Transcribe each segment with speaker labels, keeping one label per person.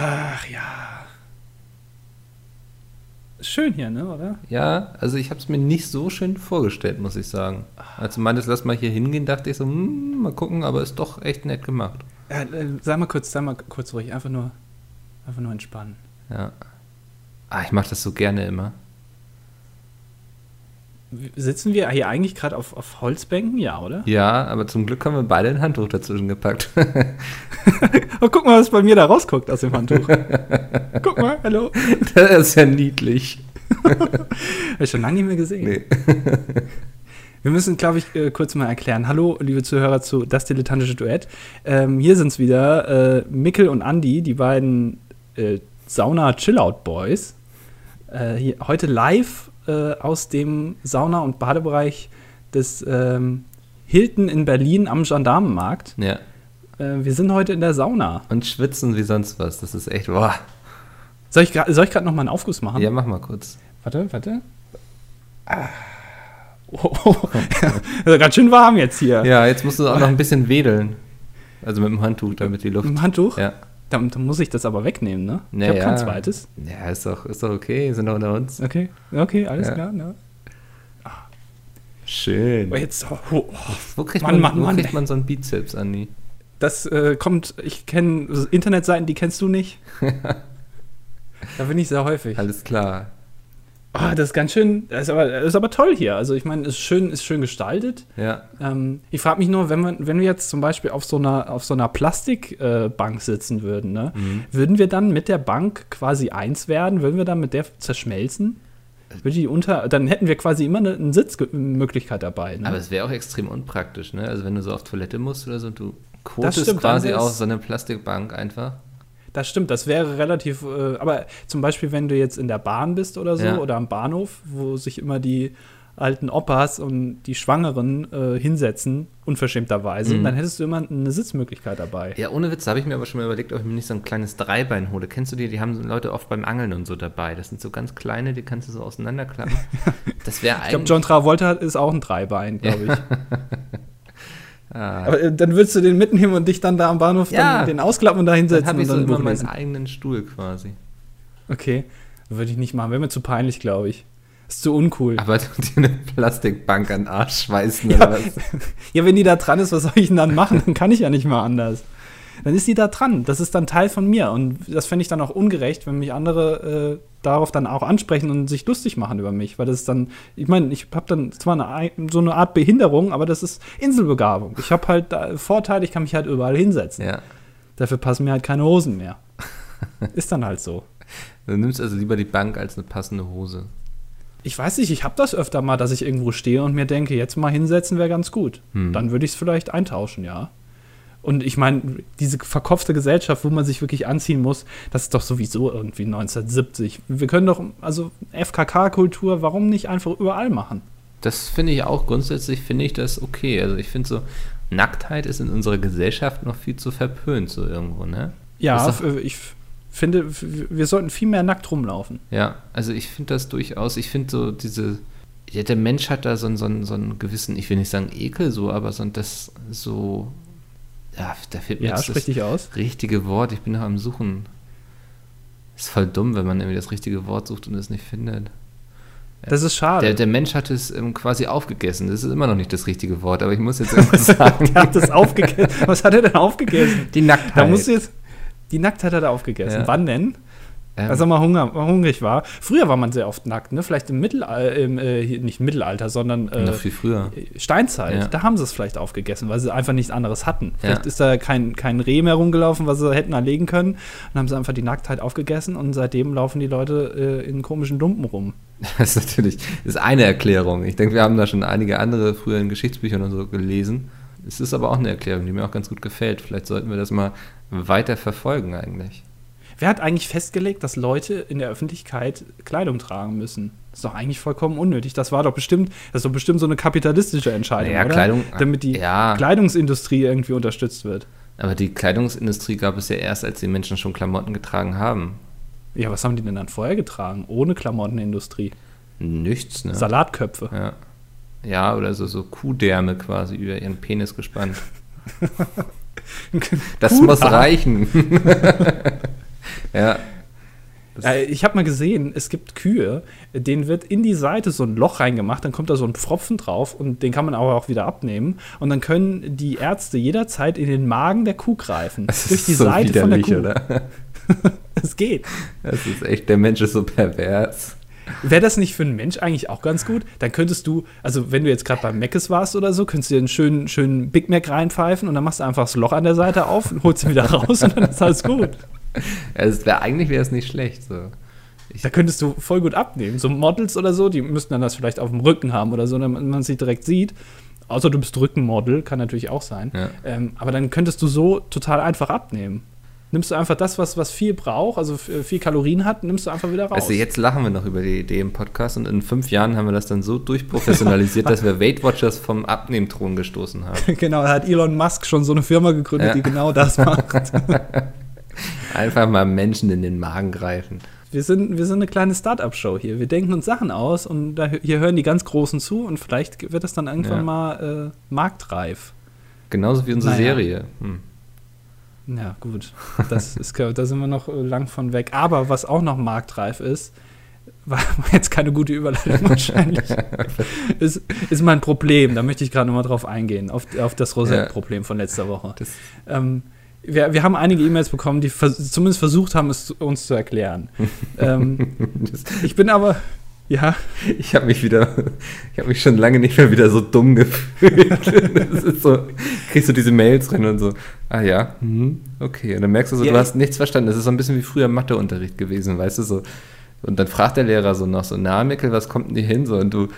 Speaker 1: Ach ja. Schön hier, ne, oder?
Speaker 2: Ja, also ich habe es mir nicht so schön vorgestellt, muss ich sagen. Als du meintest, lass mal hier hingehen, dachte ich so, hm, mal gucken, aber ist doch echt nett gemacht.
Speaker 1: Ja, äh, sei mal kurz, sei mal kurz ruhig, einfach nur, einfach nur entspannen.
Speaker 2: Ja. Ah, ich mache das so gerne immer.
Speaker 1: Sitzen wir hier eigentlich gerade auf, auf Holzbänken? Ja, oder?
Speaker 2: Ja, aber zum Glück haben wir beide ein Handtuch dazwischen gepackt.
Speaker 1: oh, guck mal, was bei mir da rausguckt aus dem Handtuch. guck mal, hallo.
Speaker 2: Das ist ja niedlich.
Speaker 1: Habe ich schon lange nicht mehr gesehen. Nee. Wir müssen, glaube ich, äh, kurz mal erklären. Hallo, liebe Zuhörer zu Das Dilettantische Duett. Ähm, hier sind es wieder äh, Mikkel und Andy, die beiden äh, Sauna-Chillout-Boys. Äh, heute live äh, aus dem Sauna- und Badebereich des ähm, Hilton in Berlin am Gendarmenmarkt.
Speaker 2: Ja.
Speaker 1: Äh, wir sind heute in der Sauna.
Speaker 2: Und schwitzen wie sonst was. Das ist echt, boah.
Speaker 1: Soll ich gerade noch mal einen Aufguss machen?
Speaker 2: Ja, mach mal kurz.
Speaker 1: Warte, warte. Ah. Oh, oh. also ganz schön warm jetzt hier.
Speaker 2: Ja, jetzt musst du auch noch ein bisschen wedeln. Also mit dem Handtuch, damit die Luft.
Speaker 1: Mit dem Handtuch?
Speaker 2: Ja.
Speaker 1: Dann, dann, muss ich das aber wegnehmen, ne?
Speaker 2: Ja,
Speaker 1: ich habe
Speaker 2: ja.
Speaker 1: kein zweites.
Speaker 2: Ja, ist doch, ist doch okay, sind doch unter uns.
Speaker 1: Okay, okay, alles ja. klar. Ne?
Speaker 2: Schön.
Speaker 1: Oh, jetzt, oh, oh.
Speaker 2: Wo kriegt,
Speaker 1: Mann,
Speaker 2: man,
Speaker 1: Mann,
Speaker 2: wo
Speaker 1: Mann,
Speaker 2: kriegt man so einen Bizeps, Andi?
Speaker 1: Das äh, kommt, ich kenne Internetseiten, die kennst du nicht. da bin ich sehr häufig.
Speaker 2: Alles klar.
Speaker 1: Oh, das ist ganz schön, das ist aber, das ist aber toll hier. Also ich meine, es ist schön, ist schön gestaltet.
Speaker 2: Ja.
Speaker 1: Ähm, ich frage mich nur, wenn wir, wenn wir jetzt zum Beispiel auf so einer, auf so einer Plastikbank äh, sitzen würden, ne?
Speaker 2: Mhm.
Speaker 1: würden wir dann mit der Bank quasi eins werden? Würden wir dann mit der zerschmelzen? Würde die unter, dann hätten wir quasi immer eine, eine Sitzmöglichkeit dabei. Ne?
Speaker 2: Aber es wäre auch extrem unpraktisch, ne? Also wenn du so auf Toilette musst oder so, du
Speaker 1: Das
Speaker 2: kotest
Speaker 1: stimmt,
Speaker 2: quasi aus so eine Plastikbank einfach.
Speaker 1: Das stimmt, das wäre relativ, äh, aber zum Beispiel, wenn du jetzt in der Bahn bist oder so
Speaker 2: Ja.
Speaker 1: oder am Bahnhof, wo sich immer die alten Opas und die Schwangeren äh, hinsetzen, unverschämterweise,
Speaker 2: Mhm.
Speaker 1: dann hättest du immer eine Sitzmöglichkeit dabei.
Speaker 2: Ja, ohne Witz, da habe ich mir aber schon mal überlegt, ob ich mir nicht so ein kleines Dreibein hole. Kennst du die? Die haben so Leute oft beim Angeln und so dabei. Das sind so ganz kleine, die kannst du so auseinanderklappen. Das wäre
Speaker 1: Ich glaube,
Speaker 2: eigentlich.
Speaker 1: John Travolta ist auch ein Dreibein, glaube ich.
Speaker 2: Ah,
Speaker 1: Aber äh, dann würdest du den mitnehmen und dich dann da am Bahnhof
Speaker 2: Ja.
Speaker 1: dann den ausklappen und da
Speaker 2: dann
Speaker 1: hinsetzen
Speaker 2: habe
Speaker 1: und
Speaker 2: ich so
Speaker 1: dann ein
Speaker 2: immer meinen
Speaker 1: lesen.
Speaker 2: eigenen Stuhl quasi.
Speaker 1: Okay, würde ich nicht machen. Wäre mir zu peinlich, glaube ich. Ist zu uncool.
Speaker 2: Aber dir eine Plastikbank an den Arsch schweißen
Speaker 1: Ja.
Speaker 2: oder was?
Speaker 1: Ja, wenn die da dran ist, was soll ich denn dann machen? Dann kann ich ja nicht mal anders. Dann ist die da dran. Das ist dann Teil von mir. Und das fände ich dann auch ungerecht, wenn mich andere äh, darauf dann auch ansprechen und sich lustig machen über mich. Weil das ist dann, ich meine, ich habe dann zwar eine, ei- so eine Art Behinderung, aber das ist Inselbegabung. Ich habe halt Vorteile, ich kann mich halt überall hinsetzen.
Speaker 2: Ja.
Speaker 1: Dafür passen mir halt keine Hosen mehr. ist dann halt so.
Speaker 2: Du nimmst also lieber die Bank als eine passende Hose.
Speaker 1: Ich weiß nicht, ich habe das öfter mal, dass ich irgendwo stehe und mir denke, jetzt mal hinsetzen wäre ganz gut.
Speaker 2: Hm.
Speaker 1: Dann würde ich es vielleicht eintauschen, ja. Und ich meine, diese verkopfte Gesellschaft, wo man sich wirklich anziehen muss, das ist doch sowieso irgendwie 1970. Wir können doch, also FKK-Kultur, warum nicht einfach überall machen?
Speaker 2: Das finde ich auch grundsätzlich, finde ich das okay. Also ich finde so, Nacktheit ist in unserer Gesellschaft noch viel zu verpönt, so irgendwo, ne?
Speaker 1: Ja, f- ich finde, wir sollten viel mehr nackt rumlaufen.
Speaker 2: Ja, also ich finde das durchaus, ich finde so diese, ja, der Mensch hat da so, einen- so, einen- so einen gewissen, ich will nicht sagen Ekel so, aber so das so, ja, da fehlt mir
Speaker 1: Ja, sprich dich aus.
Speaker 2: das richtige Wort, ich bin noch am Suchen. Ist voll dumm, wenn man irgendwie das richtige Wort sucht und es nicht findet.
Speaker 1: Das ist schade.
Speaker 2: Der, der Mensch hat es ähm, quasi aufgegessen. Das ist immer noch nicht das richtige Wort, aber ich muss jetzt irgendwas sagen.
Speaker 1: Der hat das aufgegessen. Was hat er denn aufgegessen?
Speaker 2: Die Nacktheit.
Speaker 1: Da musst du jetzt. Die Nacktheit hat er aufgegessen.
Speaker 2: Ja.
Speaker 1: Wann denn?
Speaker 2: Ähm,
Speaker 1: Als er mal Hunger, hungrig war. Früher war man sehr oft nackt, ne? Vielleicht im Mittelalter, im, äh, hier- nicht Mittelalter, sondern äh,
Speaker 2: noch viel früher.
Speaker 1: Steinzeit.
Speaker 2: Ja.
Speaker 1: Da haben sie es vielleicht aufgegessen, weil sie einfach nichts anderes hatten.
Speaker 2: Ja.
Speaker 1: Vielleicht ist da kein, kein Reh mehr rumgelaufen, was sie hätten erlegen können. Dann haben sie einfach die Nacktheit aufgegessen und seitdem laufen die Leute äh, in komischen Lumpen rum.
Speaker 2: Das ist natürlich ist eine Erklärung. Ich denke, wir haben da schon einige andere früher in Geschichtsbüchern und so gelesen. Es ist aber auch eine Erklärung, die mir auch ganz gut gefällt. Vielleicht sollten wir das mal weiter verfolgen eigentlich.
Speaker 1: Wer hat eigentlich festgelegt, dass Leute in der Öffentlichkeit Kleidung tragen müssen? Das ist doch eigentlich vollkommen unnötig. Das war doch bestimmt, das ist doch bestimmt so eine kapitalistische Entscheidung,
Speaker 2: Naja,
Speaker 1: oder?
Speaker 2: Kleidung-
Speaker 1: Damit die
Speaker 2: ja.
Speaker 1: Kleidungsindustrie irgendwie unterstützt wird.
Speaker 2: Aber die Kleidungsindustrie gab es ja erst, als die Menschen schon Klamotten getragen haben.
Speaker 1: Ja, was haben die denn dann vorher getragen? Ohne Klamottenindustrie.
Speaker 2: Nichts, ne?
Speaker 1: Salatköpfe.
Speaker 2: Ja. Ja, oder so, so Kuhdärme quasi über ihren Penis gespannt. Das muss reichen. Ja.
Speaker 1: Äh, ich habe mal gesehen, es gibt Kühe, denen wird in die Seite so ein Loch reingemacht, dann kommt da so ein Pfropfen drauf und den kann man aber auch wieder abnehmen. Und dann können die Ärzte jederzeit in den Magen der Kuh greifen.
Speaker 2: Das
Speaker 1: durch die
Speaker 2: so
Speaker 1: Seite von der Kuh.
Speaker 2: Oder?
Speaker 1: Es geht.
Speaker 2: Das ist echt, der Mensch ist so pervers.
Speaker 1: Wäre das nicht für einen Mensch eigentlich auch ganz gut? Dann könntest du, also wenn du jetzt gerade beim Meckes warst oder so, könntest du dir einen schönen, schönen Big Mac reinpfeifen und dann machst du einfach das Loch an der Seite auf und holst ihn wieder raus und dann ist alles gut.
Speaker 2: Also wär, eigentlich wäre es nicht schlecht. So.
Speaker 1: Ich da könntest du voll gut abnehmen. So Models oder so, die müssten dann das vielleicht auf dem Rücken haben oder so, damit man sich direkt sieht. Außer du bist Rückenmodel, kann natürlich auch sein. Ja. Ähm, aber dann könntest du so total einfach abnehmen nimmst du einfach das, was, was viel braucht, also viel Kalorien hat, nimmst du einfach wieder raus.
Speaker 2: Also jetzt lachen wir noch über die Idee im Podcast und in fünf Jahren haben wir das dann so durchprofessionalisiert, dass wir Weight Watchers vom Abnehmthron gestoßen haben.
Speaker 1: genau, da hat Elon Musk schon so eine Firma gegründet, ja. die genau das macht.
Speaker 2: Einfach mal Menschen in den Magen greifen.
Speaker 1: Wir sind, wir sind eine kleine Start-up-Show hier. Wir denken uns Sachen aus und da, hier hören die ganz Großen zu und vielleicht wird das dann irgendwann ja. mal äh, marktreif.
Speaker 2: Genauso wie unsere naja. Serie. Hm.
Speaker 1: Ja, gut. Das ist, da sind wir noch lang von weg. Aber was auch noch marktreif ist, war jetzt keine gute Überleitung wahrscheinlich, ist, ist mein Problem. Da möchte ich gerade nochmal drauf eingehen, auf, auf das Rosette-Problem von letzter Woche. Ähm, wir, wir haben einige E-Mails bekommen, die vers zumindest versucht haben, es uns zu erklären. ähm, ich bin aber, ja.
Speaker 2: Ich habe mich wieder, ich habe mich schon lange nicht mehr wieder so dumm gefühlt. das ist so, kriegst du diese Mails rein und so, ah ja, mhm, okay. Und dann merkst du so, ja, du hast nichts verstanden. Das ist so ein bisschen wie früher Matheunterricht gewesen, weißt du so. Und dann fragt der Lehrer so noch so, na Mikkel, was kommt denn hier hin? So, und du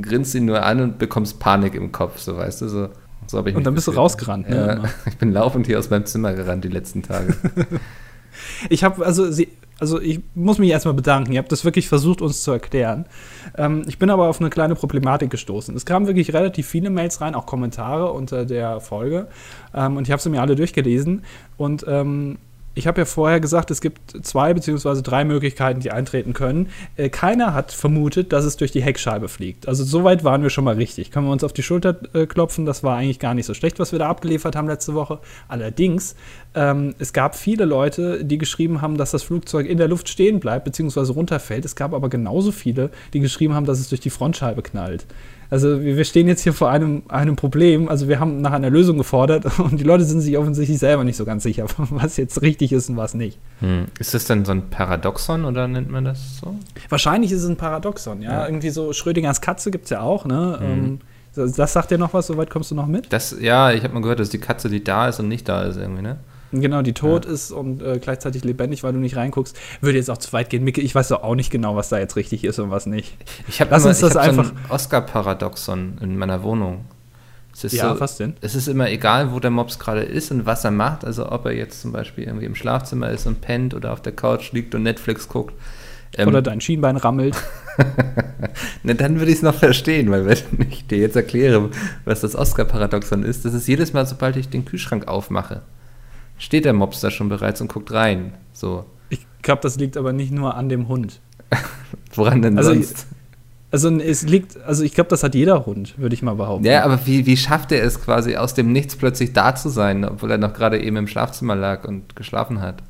Speaker 2: grinst ihn nur an und bekommst Panik im Kopf, so weißt du so. So
Speaker 1: und dann bist du rausgerannt,
Speaker 2: ne? Ja, ich bin laufend hier aus meinem Zimmer gerannt die letzten Tage.
Speaker 1: ich habe, also sie, also ich muss mich erstmal bedanken. Ihr habt das wirklich versucht, uns zu erklären. Ähm, ich bin aber auf eine kleine Problematik gestoßen. Es kamen wirklich relativ viele Mails rein, auch Kommentare unter der Folge. Ähm, und ich habe sie mir alle durchgelesen. Und ähm, ich habe ja vorher gesagt, es gibt zwei beziehungsweise drei Möglichkeiten, die eintreten können. Äh, keiner hat vermutet, dass es durch die Heckscheibe fliegt. Also soweit waren wir schon mal richtig. Können wir uns auf die Schulter äh, klopfen. Das war eigentlich gar nicht so schlecht, was wir da abgeliefert haben letzte Woche. Allerdings, ähm, es gab viele Leute, die geschrieben haben, dass das Flugzeug in der Luft stehen bleibt beziehungsweise runterfällt. Es gab aber genauso viele, die geschrieben haben, dass es durch die Frontscheibe knallt. Also wir stehen jetzt hier vor einem, einem Problem. Also wir haben nach einer Lösung gefordert und die Leute sind sich offensichtlich selber nicht so ganz sicher, was jetzt richtig ist und was nicht.
Speaker 2: Hm. Ist das denn so ein Paradoxon oder nennt man das so?
Speaker 1: Wahrscheinlich ist es ein Paradoxon, ja. ja. Irgendwie so Schrödingers Katze gibt es ja auch, ne? Hm. Das sagt dir noch was, soweit kommst du noch mit?
Speaker 2: Das, ja, ich habe mal gehört, dass die Katze, die da ist und nicht da ist irgendwie, ne?
Speaker 1: Genau, die tot ja. ist und äh, gleichzeitig lebendig, weil du nicht reinguckst, würde jetzt auch zu weit gehen. Micke, ich weiß doch auch nicht genau, was da jetzt richtig ist und was nicht.
Speaker 2: Ich habe das einfach. So ein Oscar-Paradoxon in meiner Wohnung.
Speaker 1: ja,
Speaker 2: so,
Speaker 1: was denn?
Speaker 2: Es ist immer egal, wo der Mops gerade ist und was er macht. Also ob er jetzt zum Beispiel irgendwie im Schlafzimmer ist und pennt oder auf der Couch liegt und Netflix guckt.
Speaker 1: Ähm, oder dein Schienbein rammelt.
Speaker 2: ne, dann würde ich es noch verstehen, weil wenn ich dir jetzt erkläre, was das Oscar-Paradoxon ist, das ist jedes Mal, sobald ich den Kühlschrank aufmache steht der da schon bereits und guckt rein. So.
Speaker 1: Ich glaube, das liegt aber nicht nur an dem Hund.
Speaker 2: Woran denn also, sonst?
Speaker 1: Also es liegt, also ich glaube, das hat jeder Hund, würde ich mal behaupten.
Speaker 2: Ja, aber wie, wie schafft er es quasi aus dem Nichts plötzlich da zu sein, obwohl er noch gerade eben im Schlafzimmer lag und geschlafen hat?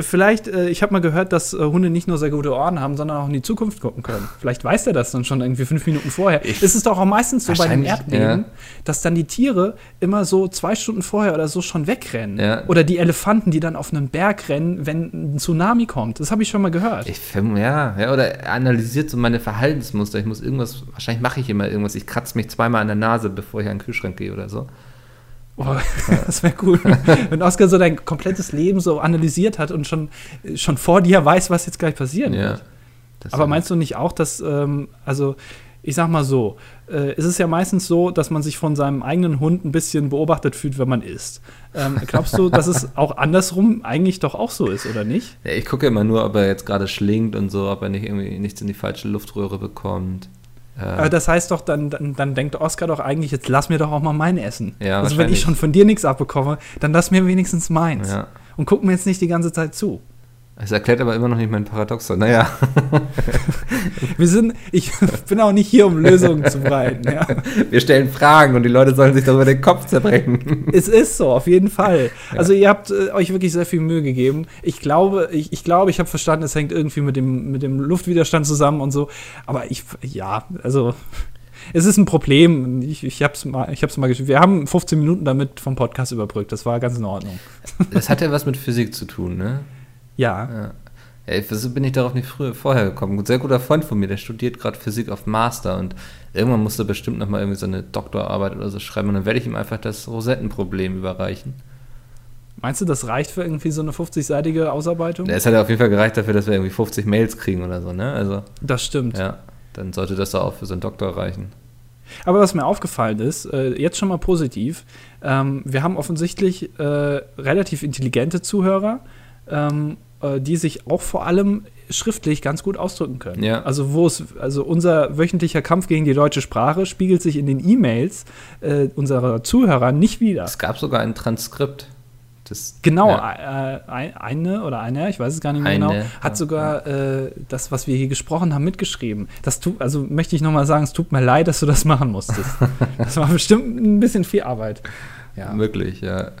Speaker 1: Vielleicht, äh, ich habe mal gehört, dass äh, Hunde nicht nur sehr gute Ohren haben, sondern auch in die Zukunft gucken können. Vielleicht weiß er das dann schon irgendwie fünf Minuten vorher. Ich es ist doch auch meistens so bei den Erdbeben, ja. dass dann die Tiere immer so zwei Stunden vorher oder so schon wegrennen. Ja. Oder die Elefanten, die dann auf einem Berg rennen, wenn ein Tsunami kommt. Das habe ich schon mal gehört.
Speaker 2: Ich ja, ja, oder analysiert so meine Verhaltensmuster. Ich muss irgendwas, wahrscheinlich mache ich immer irgendwas. Ich kratze mich zweimal an der Nase, bevor ich an den Kühlschrank gehe oder so.
Speaker 1: Boah, das wäre cool. Wenn Oscar so dein komplettes Leben so analysiert hat und schon, schon vor dir weiß, was jetzt gleich passieren ja, wird. Aber meinst du nicht auch, dass, ähm, also ich sag mal so, äh, es ist ja meistens so, dass man sich von seinem eigenen Hund ein bisschen beobachtet fühlt, wenn man isst. Ähm, glaubst du, dass es auch andersrum eigentlich doch auch so ist, oder nicht?
Speaker 2: Ja, ich gucke immer nur, ob er jetzt gerade schlingt und so, ob er nicht irgendwie nichts in die falsche Luftröhre bekommt.
Speaker 1: Aber das heißt doch, dann, dann, dann, denkt Oscar doch eigentlich, jetzt lass mir doch auch mal mein Essen. Ja, also wenn ich schon von dir nichts abbekomme, dann lass mir wenigstens meins. Ja. Und guck mir jetzt nicht die ganze Zeit zu.
Speaker 2: Es erklärt aber immer noch nicht mein Paradoxon. Naja.
Speaker 1: Wir sind, ich bin auch nicht hier, um Lösungen zu breiten. Ja.
Speaker 2: Wir stellen Fragen und die Leute sollen sich darüber den Kopf zerbrechen.
Speaker 1: Es ist so, auf jeden Fall. Ja. Also ihr habt äh, euch wirklich sehr viel Mühe gegeben. Ich glaube, ich, ich glaube, ich habe verstanden, es hängt irgendwie mit dem, mit dem Luftwiderstand zusammen und so. Aber ich, ja, also es ist ein Problem. Ich, ich habe es mal, ich hab's mal geschrieben. Wir haben 15 Minuten damit vom Podcast überbrückt. Das war ganz in Ordnung.
Speaker 2: Das hat ja was mit Physik zu tun, ne?
Speaker 1: Ja. ja.
Speaker 2: Ey, wieso bin ich darauf nicht früher, vorher gekommen? Ein sehr guter Freund von mir, der studiert gerade Physik auf Master und irgendwann musste bestimmt noch mal irgendwie so eine Doktorarbeit oder so schreiben und dann werde ich ihm einfach das Rosettenproblem überreichen.
Speaker 1: Meinst du, das reicht für irgendwie so eine 50-seitige Ausarbeitung?
Speaker 2: Es hat ja auf jeden Fall gereicht dafür, dass wir irgendwie 50 Mails kriegen oder so, ne? Also,
Speaker 1: das stimmt.
Speaker 2: Ja, dann sollte das doch auch für so einen Doktor reichen.
Speaker 1: Aber was mir aufgefallen ist, äh, jetzt schon mal positiv, ähm, wir haben offensichtlich äh, relativ intelligente Zuhörer. Äh, die sich auch vor allem schriftlich ganz gut ausdrücken können.
Speaker 2: Ja.
Speaker 1: Also wo es, also unser wöchentlicher Kampf gegen die deutsche Sprache spiegelt sich in den E-Mails äh, unserer Zuhörer nicht wieder.
Speaker 2: Es gab sogar ein Transkript.
Speaker 1: Das, genau, ja. äh, eine oder einer, ich weiß es gar nicht mehr genau, eine, genau, hat sogar äh, das, was wir hier gesprochen haben, mitgeschrieben. Das tut, also möchte ich nochmal sagen, es tut mir leid, dass du das machen musstest. das war bestimmt ein bisschen viel Arbeit.
Speaker 2: Ja. Möglich, ja.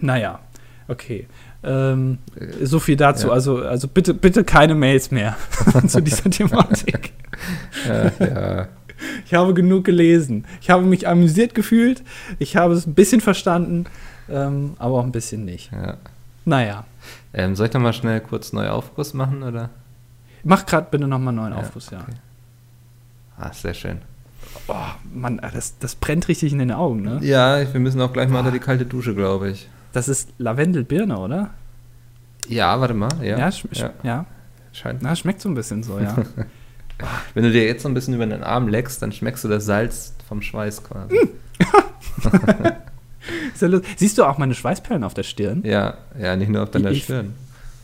Speaker 1: Naja, okay. Ähm, so viel dazu. Ja. Also, also bitte, bitte keine Mails mehr zu dieser Thematik.
Speaker 2: Ja, ja.
Speaker 1: Ich habe genug gelesen. Ich habe mich amüsiert gefühlt. Ich habe es ein bisschen verstanden, ähm, aber auch ein bisschen nicht.
Speaker 2: Ja.
Speaker 1: Naja.
Speaker 2: Ähm, soll ich noch mal schnell kurz neuen Aufguss machen, oder?
Speaker 1: Mach gerade bitte noch mal neuen Aufguss, ja. Okay.
Speaker 2: Ah, sehr schön.
Speaker 1: Oh, Mann, das, das brennt richtig in den Augen, ne?
Speaker 2: Ja, wir müssen auch gleich mal unter die kalte Dusche, glaube ich.
Speaker 1: Das ist Lavendelbirne, oder?
Speaker 2: Ja, warte mal. Ja,
Speaker 1: ja. Sch ja. ja. Scheint. Na, schmeckt so ein bisschen so, ja.
Speaker 2: Wenn du dir jetzt so ein bisschen über den Arm leckst, dann schmeckst du das Salz vom Schweiß quasi.
Speaker 1: Siehst du auch meine Schweißperlen auf der Stirn?
Speaker 2: Ja, ja, nicht nur auf deiner
Speaker 1: ich,
Speaker 2: Stirn.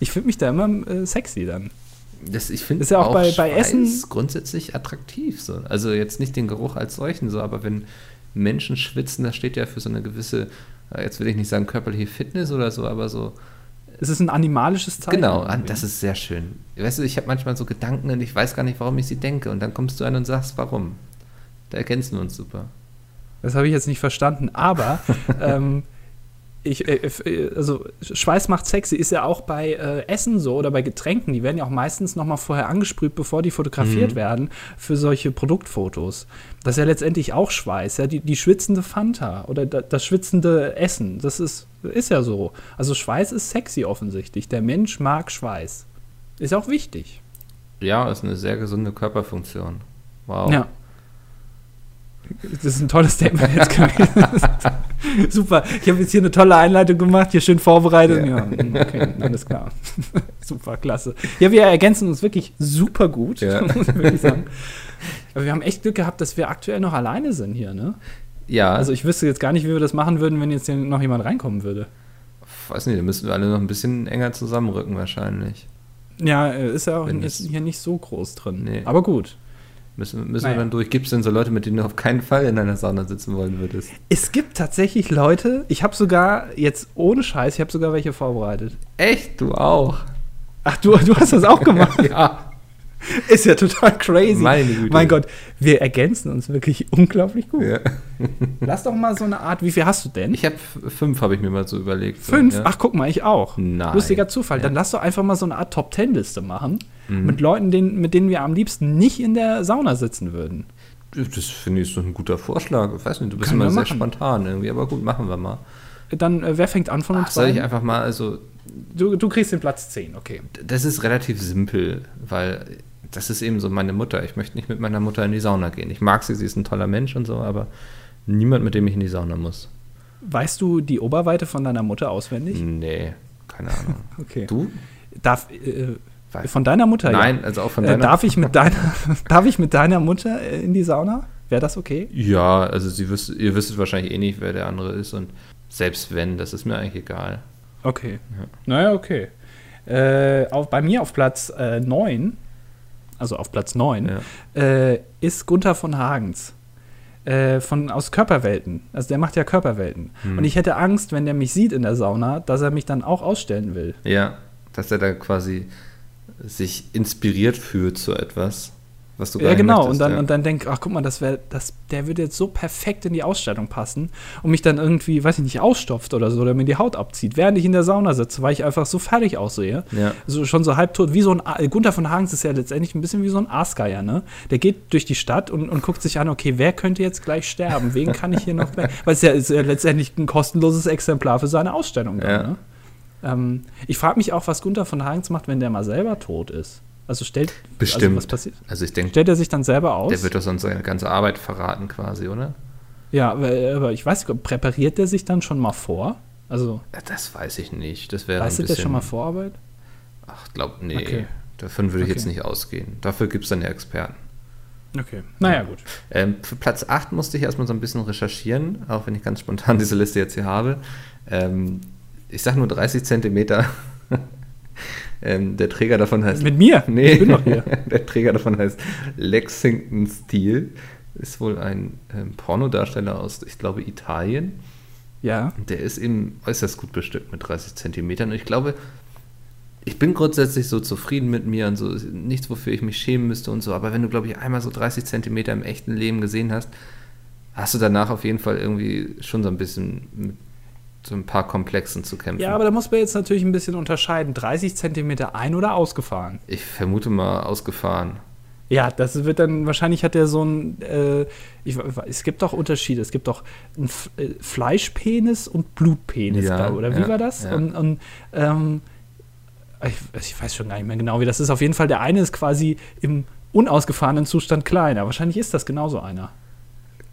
Speaker 1: Ich finde mich da immer äh, sexy dann.
Speaker 2: Das, ich finde
Speaker 1: ist ja auch, auch bei, bei Essen
Speaker 2: grundsätzlich attraktiv. So. Also jetzt nicht den Geruch als solchen so, aber wenn Menschen schwitzen, das steht ja für so eine gewisse jetzt will ich nicht sagen körperliche Fitness oder so, aber so.
Speaker 1: Es ist ein animalisches Zeichen.
Speaker 2: Genau, das ist sehr schön. Weißt du, ich habe manchmal so Gedanken und ich weiß gar nicht, warum ich sie denke. Und dann kommst du an und sagst, warum. Da ergänzen wir uns super.
Speaker 1: Das habe ich jetzt nicht verstanden, aber ähm, ich, äh, äh, also Schweiß macht sexy ist ja auch bei äh, Essen so oder bei Getränken. Die werden ja auch meistens noch mal vorher angesprüht, bevor die fotografiert mhm. werden für solche Produktfotos. Das ist ja letztendlich auch Schweiß, ja, die, die schwitzende Fanta oder da, das schwitzende Essen. Das ist, ist ja so. Also Schweiß ist sexy offensichtlich. Der Mensch mag Schweiß. Ist auch wichtig.
Speaker 2: Ja, ist eine sehr gesunde Körperfunktion.
Speaker 1: Wow. Ja. Das ist ein tolles Statement jetzt gewesen. super. Ich habe jetzt hier eine tolle Einleitung gemacht, hier schön vorbereitet. Ja, ja okay, alles klar. super, klasse. Ja, wir ergänzen uns wirklich super gut, ja. muss ich wirklich sagen. Aber wir haben echt Glück gehabt, dass wir aktuell noch alleine sind hier, ne?
Speaker 2: Ja.
Speaker 1: Also ich wüsste jetzt gar nicht, wie wir das machen würden, wenn jetzt hier noch jemand reinkommen würde.
Speaker 2: Weiß nicht, da müssten wir alle noch ein bisschen enger zusammenrücken wahrscheinlich.
Speaker 1: Ja, ist ja auch ist hier nicht so groß drin. Nee. Aber gut.
Speaker 2: Müssen, müssen naja. wir dann durch. Gibt es denn so Leute, mit denen du auf keinen Fall in einer Sauna sitzen wollen würdest?
Speaker 1: Es gibt tatsächlich Leute, ich habe sogar, jetzt ohne Scheiß, ich habe sogar welche vorbereitet.
Speaker 2: Echt? Du auch?
Speaker 1: Ach, du, du hast das auch gemacht?
Speaker 2: ja.
Speaker 1: Ist ja total crazy.
Speaker 2: Meine Güte.
Speaker 1: Mein Gott, wir ergänzen uns wirklich unglaublich gut. Ja. Lass doch mal so eine Art, wie viel hast du denn?
Speaker 2: Ich habe fünf, habe ich mir mal so überlegt.
Speaker 1: Fünf?
Speaker 2: So,
Speaker 1: ja. Ach, guck mal, ich auch.
Speaker 2: Nein.
Speaker 1: Lustiger Zufall. Ja. Dann lass doch einfach mal so eine Art Top-Ten-Liste machen. Mhm. Mit Leuten, denen, mit denen wir am liebsten nicht in der Sauna sitzen würden.
Speaker 2: Das finde ich so ein guter Vorschlag. Ich weiß nicht, du bist Können immer sehr spontan irgendwie, aber gut, machen wir mal.
Speaker 1: Dann, äh, wer fängt an von uns?
Speaker 2: Ach, soll ich einfach mal, also.
Speaker 1: Du, du kriegst den Platz 10, okay.
Speaker 2: Das ist relativ simpel, weil das ist eben so meine Mutter. Ich möchte nicht mit meiner Mutter in die Sauna gehen. Ich mag sie, sie ist ein toller Mensch und so, aber niemand, mit dem ich in die Sauna muss.
Speaker 1: Weißt du die Oberweite von deiner Mutter auswendig?
Speaker 2: Nee, keine Ahnung.
Speaker 1: okay.
Speaker 2: Du?
Speaker 1: Darf, äh, von deiner Mutter?
Speaker 2: Nein, ja. also auch von äh, deiner
Speaker 1: äh, darf ich mit deiner Darf ich mit deiner Mutter äh, in die Sauna? Wäre das okay?
Speaker 2: Ja, also sie wüsst, ihr wüsstet wahrscheinlich eh nicht, wer der andere ist und selbst wenn, das ist mir eigentlich egal.
Speaker 1: Okay. Ja. Naja, okay. Äh, auf, bei mir auf Platz äh, 9 also auf Platz 9, ja. äh, ist Gunther von Hagens. Äh, von, aus Körperwelten. Also der macht ja Körperwelten. Hm. Und ich hätte Angst, wenn der mich sieht in der Sauna, dass er mich dann auch ausstellen will.
Speaker 2: Ja, dass er da quasi sich inspiriert fühlt zu etwas
Speaker 1: was du Ja, genau. Möchtest, und dann, ja. und dann denk, ach guck mal, das wäre, das, der würde jetzt so perfekt in die Ausstellung passen und mich dann irgendwie, weiß ich nicht, ausstopft oder so oder mir die Haut abzieht, während ich in der Sauna sitze, weil ich einfach so fertig aussehe. Ja. Also schon so halbtot, wie so ein, Gunther von Hagens ist ja letztendlich ein bisschen wie so ein Aasgeier, ne? Der geht durch die Stadt und, und guckt sich an, okay, wer könnte jetzt gleich sterben? Wen kann ich hier noch, weil es ja, ist ja letztendlich ein kostenloses Exemplar für seine Ausstellung. Dann, ja. ne? Ähm, ich frage mich auch, was Gunther von Hagens macht, wenn der mal selber tot ist. Also stellt
Speaker 2: Bestimmt. Also
Speaker 1: was passiert?
Speaker 2: Also ich denke.
Speaker 1: Stellt er sich dann selber aus?
Speaker 2: Der wird doch sonst seine ganze Arbeit verraten, quasi, oder?
Speaker 1: Ja, aber ich weiß, präpariert der sich dann schon mal vor? Also.
Speaker 2: Das weiß ich nicht. Das wäre
Speaker 1: Leistet der schon mal Vorarbeit?
Speaker 2: Ach, glaub, nee. Okay. Davon würde ich okay. jetzt nicht ausgehen. Dafür gibt es dann ja Experten.
Speaker 1: Okay. Naja, gut.
Speaker 2: Ähm, für Platz 8 musste ich erstmal so ein bisschen recherchieren, auch wenn ich ganz spontan diese Liste jetzt hier habe. Ähm, ich sage nur 30 Zentimeter ähm, der Träger davon heißt.
Speaker 1: Mit mir?
Speaker 2: Nee, ich bin doch hier. der Träger davon heißt Lexington Steel. Ist wohl ein ähm, Pornodarsteller aus, ich glaube, Italien.
Speaker 1: Ja.
Speaker 2: Der ist eben äußerst gut bestückt mit 30 Zentimetern. Und ich glaube, ich bin grundsätzlich so zufrieden mit mir und so, nichts, wofür ich mich schämen müsste und so. Aber wenn du, glaube ich, einmal so 30 Zentimeter im echten Leben gesehen hast, hast du danach auf jeden Fall irgendwie schon so ein bisschen mit so ein paar Komplexen zu kämpfen.
Speaker 1: Ja, aber da muss man jetzt natürlich ein bisschen unterscheiden. 30 Zentimeter ein- oder ausgefahren?
Speaker 2: Ich vermute mal ausgefahren.
Speaker 1: Ja, das wird dann, wahrscheinlich hat er so ein, äh, ich, es gibt doch Unterschiede. Es gibt doch einen äh, Fleischpenis und Blutpenis, ja, glaube, oder wie ja, war das? Ja. Und, und ähm, ich, ich, weiß schon gar nicht mehr genau, wie das ist. Auf jeden Fall, der eine ist quasi im unausgefahrenen Zustand kleiner. Wahrscheinlich ist das genauso einer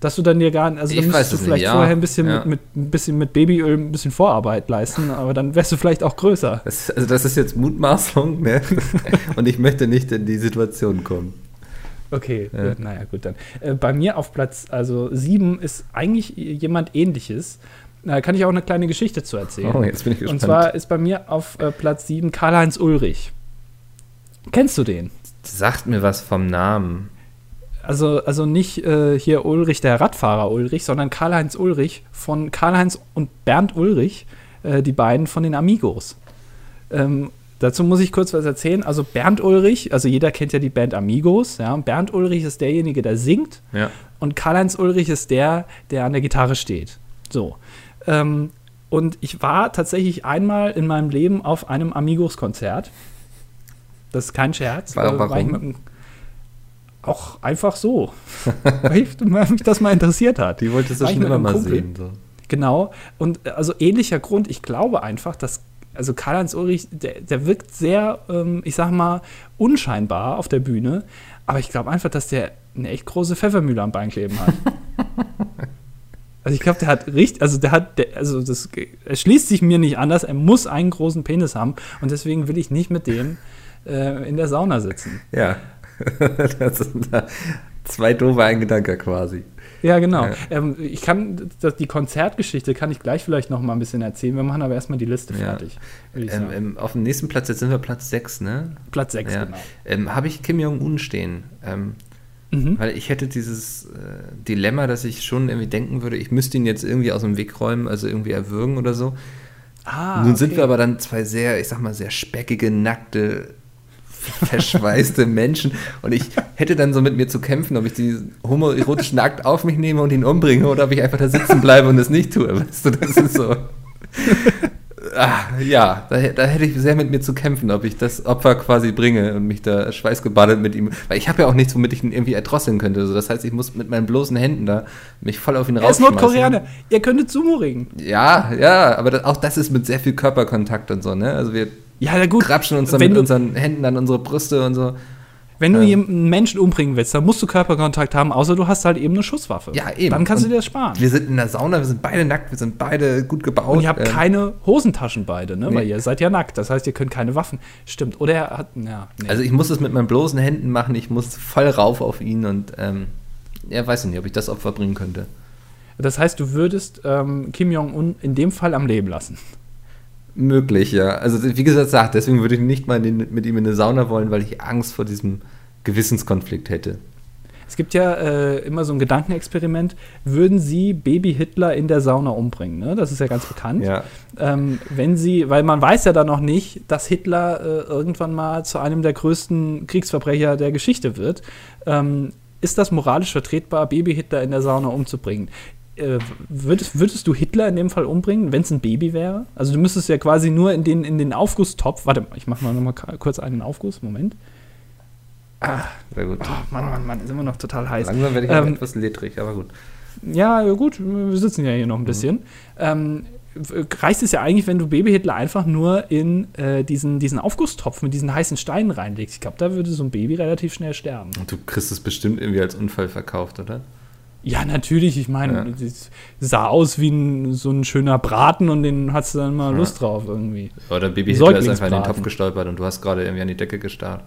Speaker 1: dass du dann dir gar nicht, also dann müsstest du vielleicht nicht, ja. vorher ein bisschen, ja. mit, mit, ein bisschen mit Babyöl ein bisschen Vorarbeit leisten, aber dann wärst du vielleicht auch größer.
Speaker 2: Das, also das ist jetzt Mutmaßung, ne? Und ich möchte nicht in die Situation kommen.
Speaker 1: Okay, ja. gut, naja, gut dann. Äh, bei mir auf Platz, also sieben ist eigentlich jemand ähnliches. Da kann ich auch eine kleine Geschichte zu erzählen.
Speaker 2: Oh, jetzt bin ich gespannt.
Speaker 1: Und zwar ist bei mir auf äh, Platz sieben Karl-Heinz Ulrich. Kennst du den?
Speaker 2: Sagt mir was vom Namen
Speaker 1: also, also nicht äh, hier Ulrich, der Radfahrer Ulrich, sondern Karl-Heinz Ulrich von Karl-Heinz und Bernd Ulrich, äh, die beiden von den Amigos. Ähm, dazu muss ich kurz was erzählen. Also Bernd Ulrich, also jeder kennt ja die Band Amigos, ja. Bernd Ulrich ist derjenige, der singt.
Speaker 2: Ja.
Speaker 1: Und Karl-Heinz Ulrich ist der, der an der Gitarre steht. So. Ähm, und ich war tatsächlich einmal in meinem Leben auf einem Amigos-Konzert. Das ist kein Scherz.
Speaker 2: Warum? War ich mit,
Speaker 1: auch einfach so, weil mich das mal interessiert hat.
Speaker 2: Die wolltest du schon immer mal Kumpel. sehen. So.
Speaker 1: Genau. Und äh, also ähnlicher Grund, ich glaube einfach, dass also Karl-Heinz Ulrich, der, der wirkt sehr, ähm, ich sag mal, unscheinbar auf der Bühne, aber ich glaube einfach, dass der eine echt große Pfeffermühle am Bein kleben hat. also ich glaube, der hat richtig, also der hat, der, also das, es schließt sich mir nicht anders, er muss einen großen Penis haben und deswegen will ich nicht mit dem äh, in der Sauna sitzen.
Speaker 2: Ja. das sind zwei doofe Eingedanker quasi.
Speaker 1: Ja, genau. Ja. Ähm, ich kann das, die Konzertgeschichte kann ich gleich vielleicht noch mal ein bisschen erzählen. Wir machen aber erstmal die Liste fertig.
Speaker 2: Ähm, ähm, auf dem nächsten Platz, jetzt sind wir Platz 6, ne?
Speaker 1: Platz 6, ja.
Speaker 2: genau. Ähm, Habe ich Kim Jong-un stehen. Ähm, mhm. Weil ich hätte dieses äh, Dilemma, dass ich schon irgendwie denken würde, ich müsste ihn jetzt irgendwie aus dem Weg räumen, also irgendwie erwürgen oder so. Ah, Nun okay. sind wir aber dann zwei sehr, ich sag mal, sehr speckige, nackte verschweißte Menschen. Und ich hätte dann so mit mir zu kämpfen, ob ich diesen homoerotischen Akt auf mich nehme und ihn umbringe oder ob ich einfach da sitzen bleibe und es nicht tue. Weißt du, das ist so. Ach, ja, da, da, hätte ich sehr mit mir zu kämpfen, ob ich das Opfer quasi bringe und mich da schweißgebadet mit ihm. Weil ich habe ja auch nichts, womit ich ihn irgendwie erdrosseln könnte. Also das heißt, ich muss mit meinen bloßen Händen da mich voll auf ihn
Speaker 1: raus. Er ist Nordkoreaner. Ihr könntet Sumo ringen.
Speaker 2: Ja, ja, aber das, auch das ist mit sehr viel Körperkontakt und so, ne? Also wir
Speaker 1: ja, na gut.
Speaker 2: Grapschen uns dann mit unseren Händen an unsere Brüste und so.
Speaker 1: Wenn du ähm, einen Menschen umbringen willst, dann musst du Körperkontakt haben, außer du hast halt eben eine Schusswaffe.
Speaker 2: Ja, eben.
Speaker 1: Dann kannst und du dir das sparen.
Speaker 2: Wir sind in der Sauna, wir sind beide nackt, wir sind beide gut gebaut. Und
Speaker 1: ihr habt ähm, keine Hosentaschen beide, ne? Nee. Weil ihr seid ja nackt. Das heißt, ihr könnt keine Waffen. Stimmt. Oder er hat. Ja,
Speaker 2: nee. Also ich muss es mit meinen bloßen Händen machen, ich muss voll rauf auf ihn und ähm, er weiß nicht, ob ich das Opfer bringen könnte.
Speaker 1: Das heißt, du würdest ähm, Kim Jong-un in dem Fall am Leben lassen.
Speaker 2: Möglich, ja. Also wie gesagt, sagt, deswegen würde ich nicht mal den, mit ihm in eine Sauna wollen, weil ich Angst vor diesem Gewissenskonflikt hätte.
Speaker 1: Es gibt ja äh, immer so ein Gedankenexperiment, würden Sie Baby Hitler in der Sauna umbringen? Ne? Das ist ja ganz bekannt.
Speaker 2: Ja.
Speaker 1: Ähm, wenn Sie, weil man weiß ja dann noch nicht, dass Hitler äh, irgendwann mal zu einem der größten Kriegsverbrecher der Geschichte wird. Ähm, ist das moralisch vertretbar, Baby Hitler in der Sauna umzubringen? Äh, würdest, würdest, du Hitler in dem Fall umbringen, wenn es ein Baby wäre? Also du müsstest ja quasi nur in den, in den Aufgusstopf. Warte, ich mache mal noch mal kurz einen Aufguss. Moment.
Speaker 2: Ah, sehr gut.
Speaker 1: Oh, Mann, Mann, Mann, ist immer noch total heiß.
Speaker 2: Langsam werde ich ähm, etwas ledrig, aber gut.
Speaker 1: Ja, gut, wir sitzen ja hier noch ein mhm. bisschen. Ähm, reicht es ja eigentlich, wenn du Baby-Hitler einfach nur in äh, diesen, diesen Aufgusstopf mit diesen heißen Steinen reinlegst. Ich glaube, da würde so ein Baby relativ schnell sterben.
Speaker 2: Und du kriegst es bestimmt irgendwie als Unfall verkauft, oder?
Speaker 1: Ja, natürlich. Ich meine, ja. sah aus wie ein, so ein schöner Braten und den hast du dann mal ja. Lust drauf irgendwie.
Speaker 2: Oder Baby Hitler ist einfach in den Topf gestolpert und du hast gerade irgendwie an die Decke gestarrt.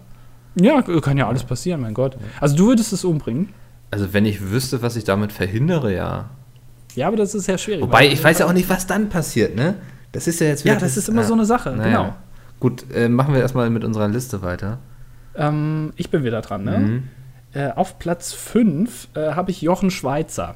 Speaker 1: Ja, kann ja alles passieren, mein Gott. Also du würdest es umbringen?
Speaker 2: Also wenn ich wüsste, was ich damit verhindere, ja.
Speaker 1: Ja, aber das ist ja schwierig.
Speaker 2: Wobei, ich weiß ja auch nicht, was dann passiert, ne? Das ist ja jetzt
Speaker 1: wieder. Ja, das ist immer ja. so eine Sache, naja. genau.
Speaker 2: Gut, äh, machen wir erstmal mit unserer Liste weiter.
Speaker 1: Ähm, ich bin wieder dran, ne? Mhm. Äh, auf Platz 5 äh, habe ich Jochen Schweizer.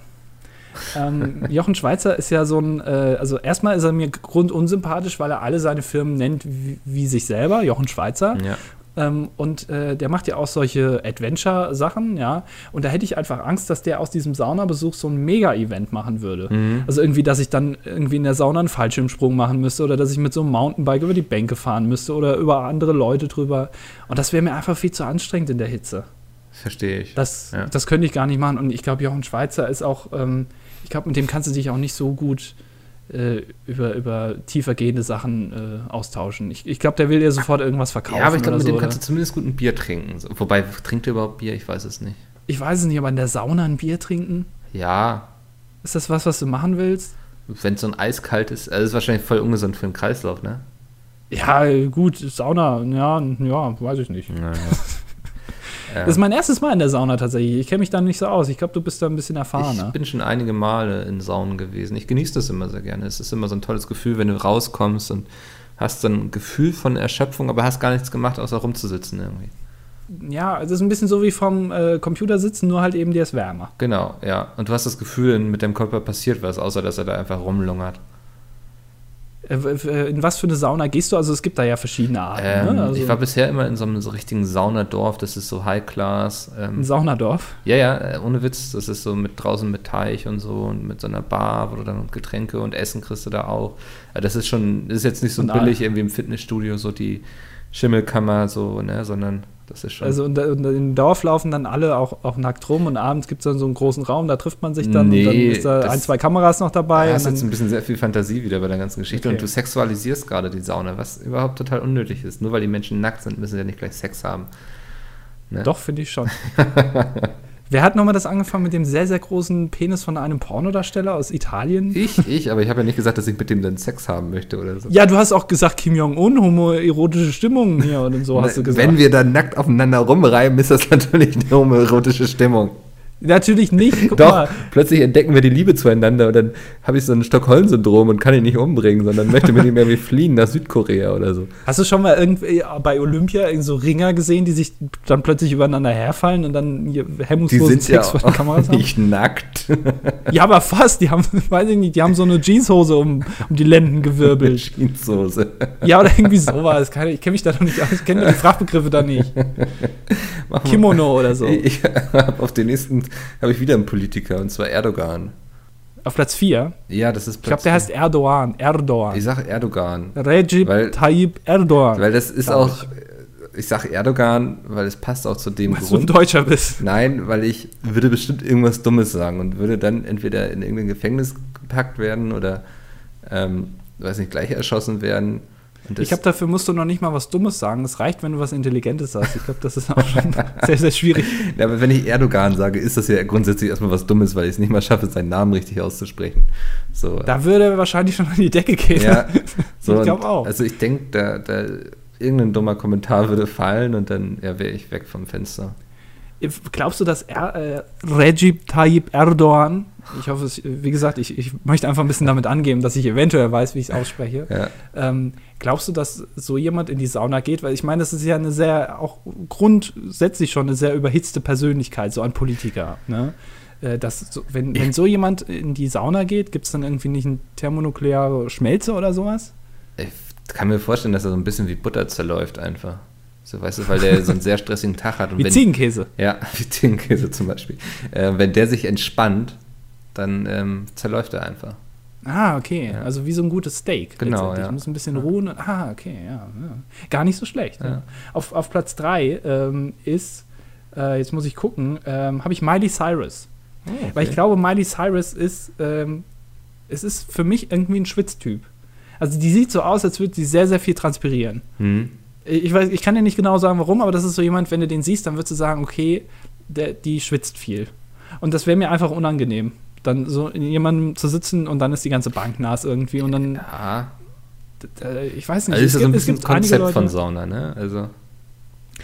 Speaker 1: ähm, Jochen Schweizer ist ja so ein, äh, also erstmal ist er mir grundunsympathisch, weil er alle seine Firmen nennt wie, wie sich selber, Jochen Schweizer. Ja. Ähm, und äh, der macht ja auch solche Adventure-Sachen, ja. Und da hätte ich einfach Angst, dass der aus diesem Saunabesuch so ein Mega-Event machen würde. Mhm. Also irgendwie, dass ich dann irgendwie in der Sauna einen Fallschirmsprung machen müsste oder dass ich mit so einem Mountainbike über die Bänke fahren müsste oder über andere Leute drüber. Und das wäre mir einfach viel zu anstrengend in der Hitze.
Speaker 2: Verstehe ich.
Speaker 1: Das, ja. das könnte ich gar nicht machen. Und ich glaube, Jochen Schweizer ist auch, ähm, ich glaube, mit dem kannst du dich auch nicht so gut äh, über, über tiefergehende Sachen äh, austauschen. Ich, ich glaube, der will dir sofort irgendwas verkaufen.
Speaker 2: Ja, aber ich glaube, mit so, dem kannst du zumindest gut ein Bier trinken. Wobei, trinkt er überhaupt Bier? Ich weiß es nicht.
Speaker 1: Ich weiß es nicht, aber in der Sauna ein Bier trinken?
Speaker 2: Ja.
Speaker 1: Ist das was, was du machen willst?
Speaker 2: Wenn es so ein eiskaltes, also ist wahrscheinlich voll ungesund für den Kreislauf, ne?
Speaker 1: Ja, gut, Sauna, ja, ja, weiß ich nicht. Ja, ja. Das ist mein erstes Mal in der Sauna tatsächlich. Ich kenne mich da nicht so aus. Ich glaube, du bist da ein bisschen erfahrener.
Speaker 2: Ich bin schon einige Male in Saunen gewesen. Ich genieße das immer sehr gerne. Es ist immer so ein tolles Gefühl, wenn du rauskommst und hast dann ein Gefühl von Erschöpfung, aber hast gar nichts gemacht, außer rumzusitzen irgendwie.
Speaker 1: Ja, es ist ein bisschen so wie vom äh, Computer sitzen, nur halt eben dir ist wärmer.
Speaker 2: Genau, ja. Und du hast das Gefühl, mit dem Körper passiert was, außer dass er da einfach rumlungert.
Speaker 1: Äh, äh, in was für eine Sauna gehst du? Also es gibt da ja verschiedene Arten.
Speaker 2: Ne? Ähm,
Speaker 1: ne? also
Speaker 2: ich war bisher immer in so einem so richtigen Saunadorf, das ist so High Class.
Speaker 1: Ähm, ein Saunadorf?
Speaker 2: Ja, ja, äh, ohne Witz. Das ist so mit draußen mit Teich und so und mit so einer Bar, wo du dann Getränke und Essen kriegst du da auch. Das ist schon, das ist jetzt nicht so und billig irgendwie im Fitnessstudio, so die Schimmelkammer, so, ne, sondern das ist schon.
Speaker 1: Also und, und im Dorf laufen dann alle auch, auch nackt rum und abends gibt es dann so einen großen Raum, da trifft man sich dann nee, und dann ist da ein, zwei Kameras noch dabei.
Speaker 2: Du hast jetzt ein bisschen sehr viel Fantasie wieder bei der ganzen Geschichte okay. und du sexualisierst gerade die Sauna, was überhaupt total unnötig ist. Nur weil die Menschen nackt sind, müssen sie ja nicht gleich Sex haben.
Speaker 1: Ne? Doch, finde ich schon. Wer hat nochmal das angefangen mit dem sehr, sehr großen Penis von einem Pornodarsteller aus Italien?
Speaker 2: Ich, ich, aber ich habe ja nicht gesagt, dass ich mit dem dann Sex haben möchte oder so.
Speaker 1: Ja, du hast auch gesagt, Kim Jong-un, homoerotische Stimmung hier und so hast du gesagt.
Speaker 2: Wenn wir dann nackt aufeinander rumreiben, ist das natürlich eine homoerotische Stimmung.
Speaker 1: Natürlich nicht.
Speaker 2: Guck Doch, mal. plötzlich entdecken wir die Liebe zueinander und dann habe ich so ein Stockholm-Syndrom und kann ihn nicht umbringen, sondern möchte mit ihm irgendwie fliehen nach Südkorea oder so.
Speaker 1: Hast du schon mal irgendwie bei Olympia so Ringer gesehen, die sich dann plötzlich übereinander herfallen und dann
Speaker 2: hemmungslosen Sex ja vor der Kamera haben? Nicht nackt.
Speaker 1: Ja, aber fast. Die haben, weiß ich nicht, die haben so eine Jeanshose um, um die Lenden gewirbelt.
Speaker 2: Eine Jeanshose.
Speaker 1: Ja, oder irgendwie sowas. Ich kenne mich da noch nicht aus. Ich kenne die Fachbegriffe da nicht. Kimono oder so.
Speaker 2: Ich habe auf den nächsten habe ich wieder einen Politiker, und zwar Erdogan.
Speaker 1: Auf Platz 4?
Speaker 2: Ja, das ist
Speaker 1: Platz Ich glaube, der heißt Erdogan. Erdogan.
Speaker 2: Ich sage Erdogan.
Speaker 1: Recep weil, Tayyip Erdogan.
Speaker 2: Weil das ist auch, ich, ich sage Erdogan, weil es passt auch zu dem
Speaker 1: weil Grund. Weil du ein Deutscher bist.
Speaker 2: Nein, weil ich würde bestimmt irgendwas Dummes sagen und würde dann entweder in irgendein Gefängnis gepackt werden oder, ähm, weiß nicht, gleich erschossen werden
Speaker 1: ich glaube, dafür musst du noch nicht mal was Dummes sagen. Es reicht, wenn du was Intelligentes sagst. Ich glaube, das ist auch schon sehr, sehr schwierig.
Speaker 2: Ja, aber wenn ich Erdogan sage, ist das ja grundsätzlich erstmal was Dummes, weil ich es nicht mal schaffe, seinen Namen richtig auszusprechen. So,
Speaker 1: da würde er wahrscheinlich schon an die Decke gehen.
Speaker 2: Ja, so ich glaube auch. Also ich denke, da, da irgendein dummer Kommentar würde fallen und dann ja, wäre ich weg vom Fenster.
Speaker 1: Glaubst du, dass er, äh, Recep Tayyip Erdogan, ich hoffe, es, wie gesagt, ich, ich möchte einfach ein bisschen damit angeben, dass ich eventuell weiß, wie ich es ausspreche. Ja. Ähm, glaubst du, dass so jemand in die Sauna geht? Weil ich meine, das ist ja eine sehr, auch grundsätzlich schon eine sehr überhitzte Persönlichkeit, so ein Politiker. Ne? Äh, dass so, wenn, wenn so jemand in die Sauna geht, gibt es dann irgendwie nicht eine thermonukleare Schmelze oder sowas?
Speaker 2: Ich kann mir vorstellen, dass er so ein bisschen wie Butter zerläuft einfach. So, weißt du, weil der so einen sehr stressigen Tag hat.
Speaker 1: Und wie wenn, Ziegenkäse.
Speaker 2: Ja, wie Ziegenkäse zum Beispiel. Äh, wenn der sich entspannt, dann ähm, zerläuft er einfach.
Speaker 1: Ah, okay. Ja. Also wie so ein gutes Steak.
Speaker 2: Genau. Ja.
Speaker 1: Muss ein bisschen ruhen. ah, okay, ja, ja, Gar nicht so schlecht. Ja. Auf, auf Platz 3 ähm, ist, äh, jetzt muss ich gucken, ähm, habe ich Miley Cyrus. Oh, okay. Weil ich glaube, Miley Cyrus ist, ähm, es ist für mich irgendwie ein Schwitztyp. Also die sieht so aus, als würde sie sehr, sehr viel transpirieren. Mhm ich weiß, ich kann dir nicht genau sagen, warum, aber das ist so jemand, wenn du den siehst, dann würdest du sagen, okay, der, die schwitzt viel. Und das wäre mir einfach unangenehm. Dann so in jemandem zu sitzen und dann ist die ganze Bank nass irgendwie und dann.
Speaker 2: Ja.
Speaker 1: Ich weiß nicht.
Speaker 2: Also es, ist gibt, so ein, es Konzept Leute, von Sauna, ne? Also.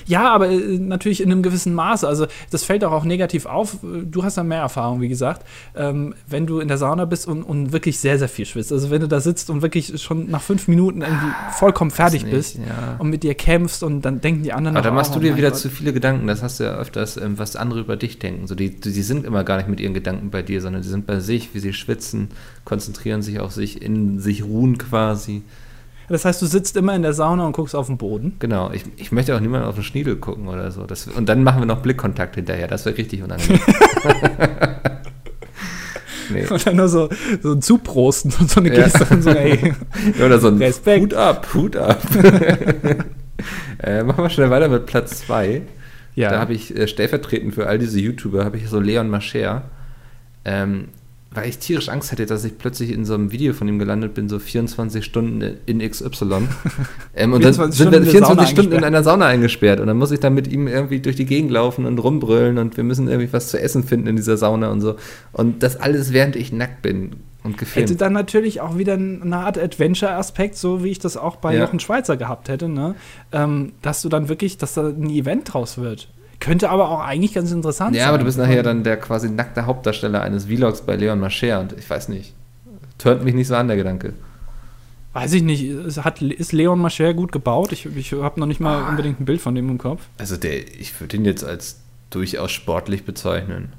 Speaker 1: Ja, aber äh, natürlich in einem gewissen Maße. Also das fällt auch, auch negativ auf. Du hast da mehr Erfahrung, wie gesagt, ähm, wenn du in der Sauna bist und, und, wirklich sehr, sehr viel schwitzt. Also wenn du da sitzt und wirklich schon nach fünf Minuten irgendwie vollkommen fertig nicht, bist ja. und mit dir kämpfst und dann denken die anderen.
Speaker 2: Aber da machst du dir oh wieder Gott. zu viele Gedanken. Das hast du ja öfters, ähm, was andere über dich denken. So die, die sind immer gar nicht mit ihren Gedanken bei dir, sondern die sind bei sich, wie sie schwitzen, konzentrieren sich auf sich, in sich ruhen quasi.
Speaker 1: Das heißt, du sitzt immer in der Sauna und guckst auf den Boden.
Speaker 2: Genau, ich, ich möchte auch niemanden auf den Schniedel gucken oder so. Das, und dann machen wir noch Blickkontakt hinterher. Das wäre richtig unangenehm.
Speaker 1: nee. Und dann nur so, so ein Zuprosten und so eine Geste ja. und so, ey.
Speaker 2: oder so ein Respekt. Hut ab, Hut ab. äh, machen wir schnell weiter mit Platz 2. Ja. Da habe ich äh, stellvertretend für all diese YouTuber, habe ich so Leon Mascher. Ähm, weil ich tierisch Angst hätte, dass ich plötzlich in so einem Video von ihm gelandet bin, so 24 Stunden in XY. ähm, und dann sind wir 24 Stunden in einer Sauna eingesperrt. Und dann muss ich dann mit ihm irgendwie durch die Gegend laufen und rumbrüllen und wir müssen irgendwie was zu essen finden in dieser Sauna und so. Und das alles, während ich nackt bin und gefilmt.
Speaker 1: Hätte dann natürlich auch wieder eine Art Adventure-Aspekt, so wie ich das auch bei ja. Jochen Schweizer gehabt hätte, ne? Ähm, dass du dann wirklich, dass da ein Event draus wird. Könnte aber auch eigentlich ganz interessant
Speaker 2: ja, sein. Ja, aber du bist nachher dann der quasi nackte Hauptdarsteller eines Vlogs bei Leon Mascher und ich weiß nicht. Tönt mich nicht so an, der Gedanke.
Speaker 1: Weiß ich nicht. Hat, ist Leon Mascher gut gebaut? Ich, ich habe noch nicht mal ah. unbedingt ein Bild von dem im Kopf.
Speaker 2: Also der, ich würde ihn jetzt als durchaus sportlich bezeichnen.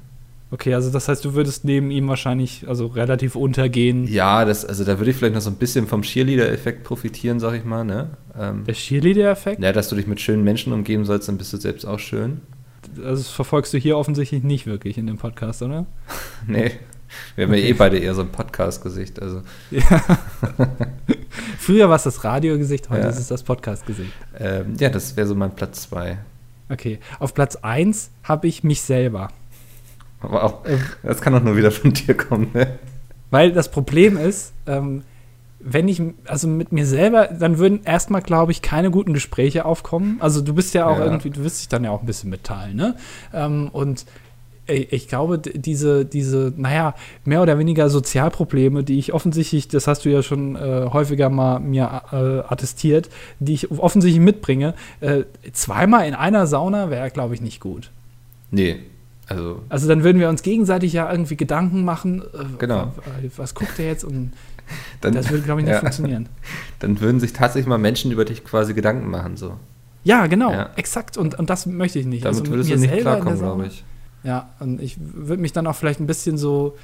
Speaker 1: Okay, also das heißt, du würdest neben ihm wahrscheinlich also relativ untergehen.
Speaker 2: Ja, das, also da würde ich vielleicht noch so ein bisschen vom Cheerleader-Effekt profitieren, sag ich mal. Ne?
Speaker 1: Ähm, Der Cheerleader-Effekt?
Speaker 2: Ja, dass du dich mit schönen Menschen umgeben sollst, dann bist du selbst auch schön.
Speaker 1: Also das verfolgst du hier offensichtlich nicht wirklich in dem Podcast, oder?
Speaker 2: nee. Wir haben okay. ja eh beide eher so ein Podcast-Gesicht. Also. Ja.
Speaker 1: Früher war es das Radiogesicht, heute ja. ist es das Podcast-Gesicht.
Speaker 2: Ähm, ja, das wäre so mein Platz 2.
Speaker 1: Okay. Auf Platz 1 habe ich mich selber.
Speaker 2: Wow. Das kann doch nur wieder von dir kommen, ne?
Speaker 1: Weil das Problem ist, ähm, wenn ich, also mit mir selber, dann würden erstmal, glaube ich, keine guten Gespräche aufkommen. Also du bist ja auch ja. irgendwie, du wirst dich dann ja auch ein bisschen mitteilen, ne? Ähm, und ich glaube, diese, diese, naja, mehr oder weniger Sozialprobleme, die ich offensichtlich, das hast du ja schon äh, häufiger mal mir äh, attestiert, die ich offensichtlich mitbringe, äh, zweimal in einer Sauna wäre, glaube ich, nicht gut.
Speaker 2: Nee, also,
Speaker 1: also dann würden wir uns gegenseitig ja irgendwie Gedanken machen,
Speaker 2: äh, genau.
Speaker 1: was guckt er jetzt und dann, das würde, glaube ich, nicht ja. funktionieren.
Speaker 2: Dann würden sich tatsächlich mal Menschen über dich quasi Gedanken machen, so.
Speaker 1: Ja, genau, ja. exakt. Und, und das möchte ich nicht.
Speaker 2: Damit also würdest du nicht klarkommen, glaube ich.
Speaker 1: Ja, und ich würde mich dann auch vielleicht ein bisschen so,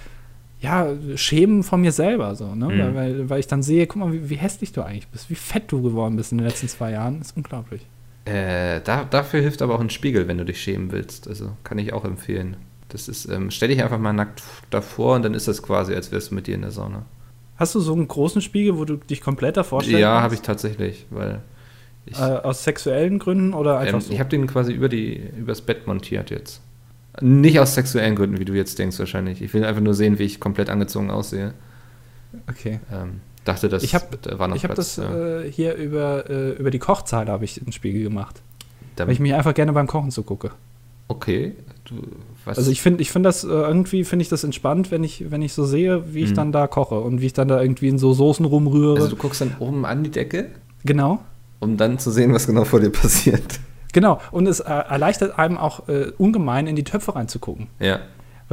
Speaker 1: ja, schämen von mir selber, so, ne? Mhm. Weil, weil, ich dann sehe, guck mal, wie, wie hässlich du eigentlich bist, wie fett du geworden bist in den letzten zwei Jahren. Ist unglaublich.
Speaker 2: Äh, da, dafür hilft aber auch ein Spiegel, wenn du dich schämen willst. Also kann ich auch empfehlen. Das ist, ähm, stell dich einfach mal nackt davor und dann ist das quasi, als wärst du mit dir in der Sauna.
Speaker 1: Hast du so einen großen Spiegel, wo du dich komplett davor
Speaker 2: stellst? Ja, habe ich tatsächlich, weil
Speaker 1: ich, äh, aus sexuellen Gründen oder einfach ähm, so?
Speaker 2: Ich habe den quasi über die übers Bett montiert jetzt. Nicht aus sexuellen Gründen, wie du jetzt denkst wahrscheinlich. Ich will einfach nur sehen, wie ich komplett angezogen aussehe.
Speaker 1: Okay.
Speaker 2: Ähm, dachte, das
Speaker 1: ich hab, da war noch Ich habe das ja. äh, hier über, äh, über die Kochzeile habe ich einen Spiegel gemacht. Damit weil ich mich einfach gerne beim Kochen zugucke.
Speaker 2: Okay.
Speaker 1: Du, also ich finde ich find das äh, irgendwie finde ich das entspannt, wenn ich, wenn ich so sehe, wie ich mhm. dann da koche und wie ich dann da irgendwie in so Soßen rumrühre.
Speaker 2: Also du guckst dann oben an die Decke?
Speaker 1: Genau.
Speaker 2: Um dann zu sehen, was genau vor dir passiert.
Speaker 1: Genau, und es äh, erleichtert einem auch äh, ungemein in die Töpfe reinzugucken.
Speaker 2: Ja.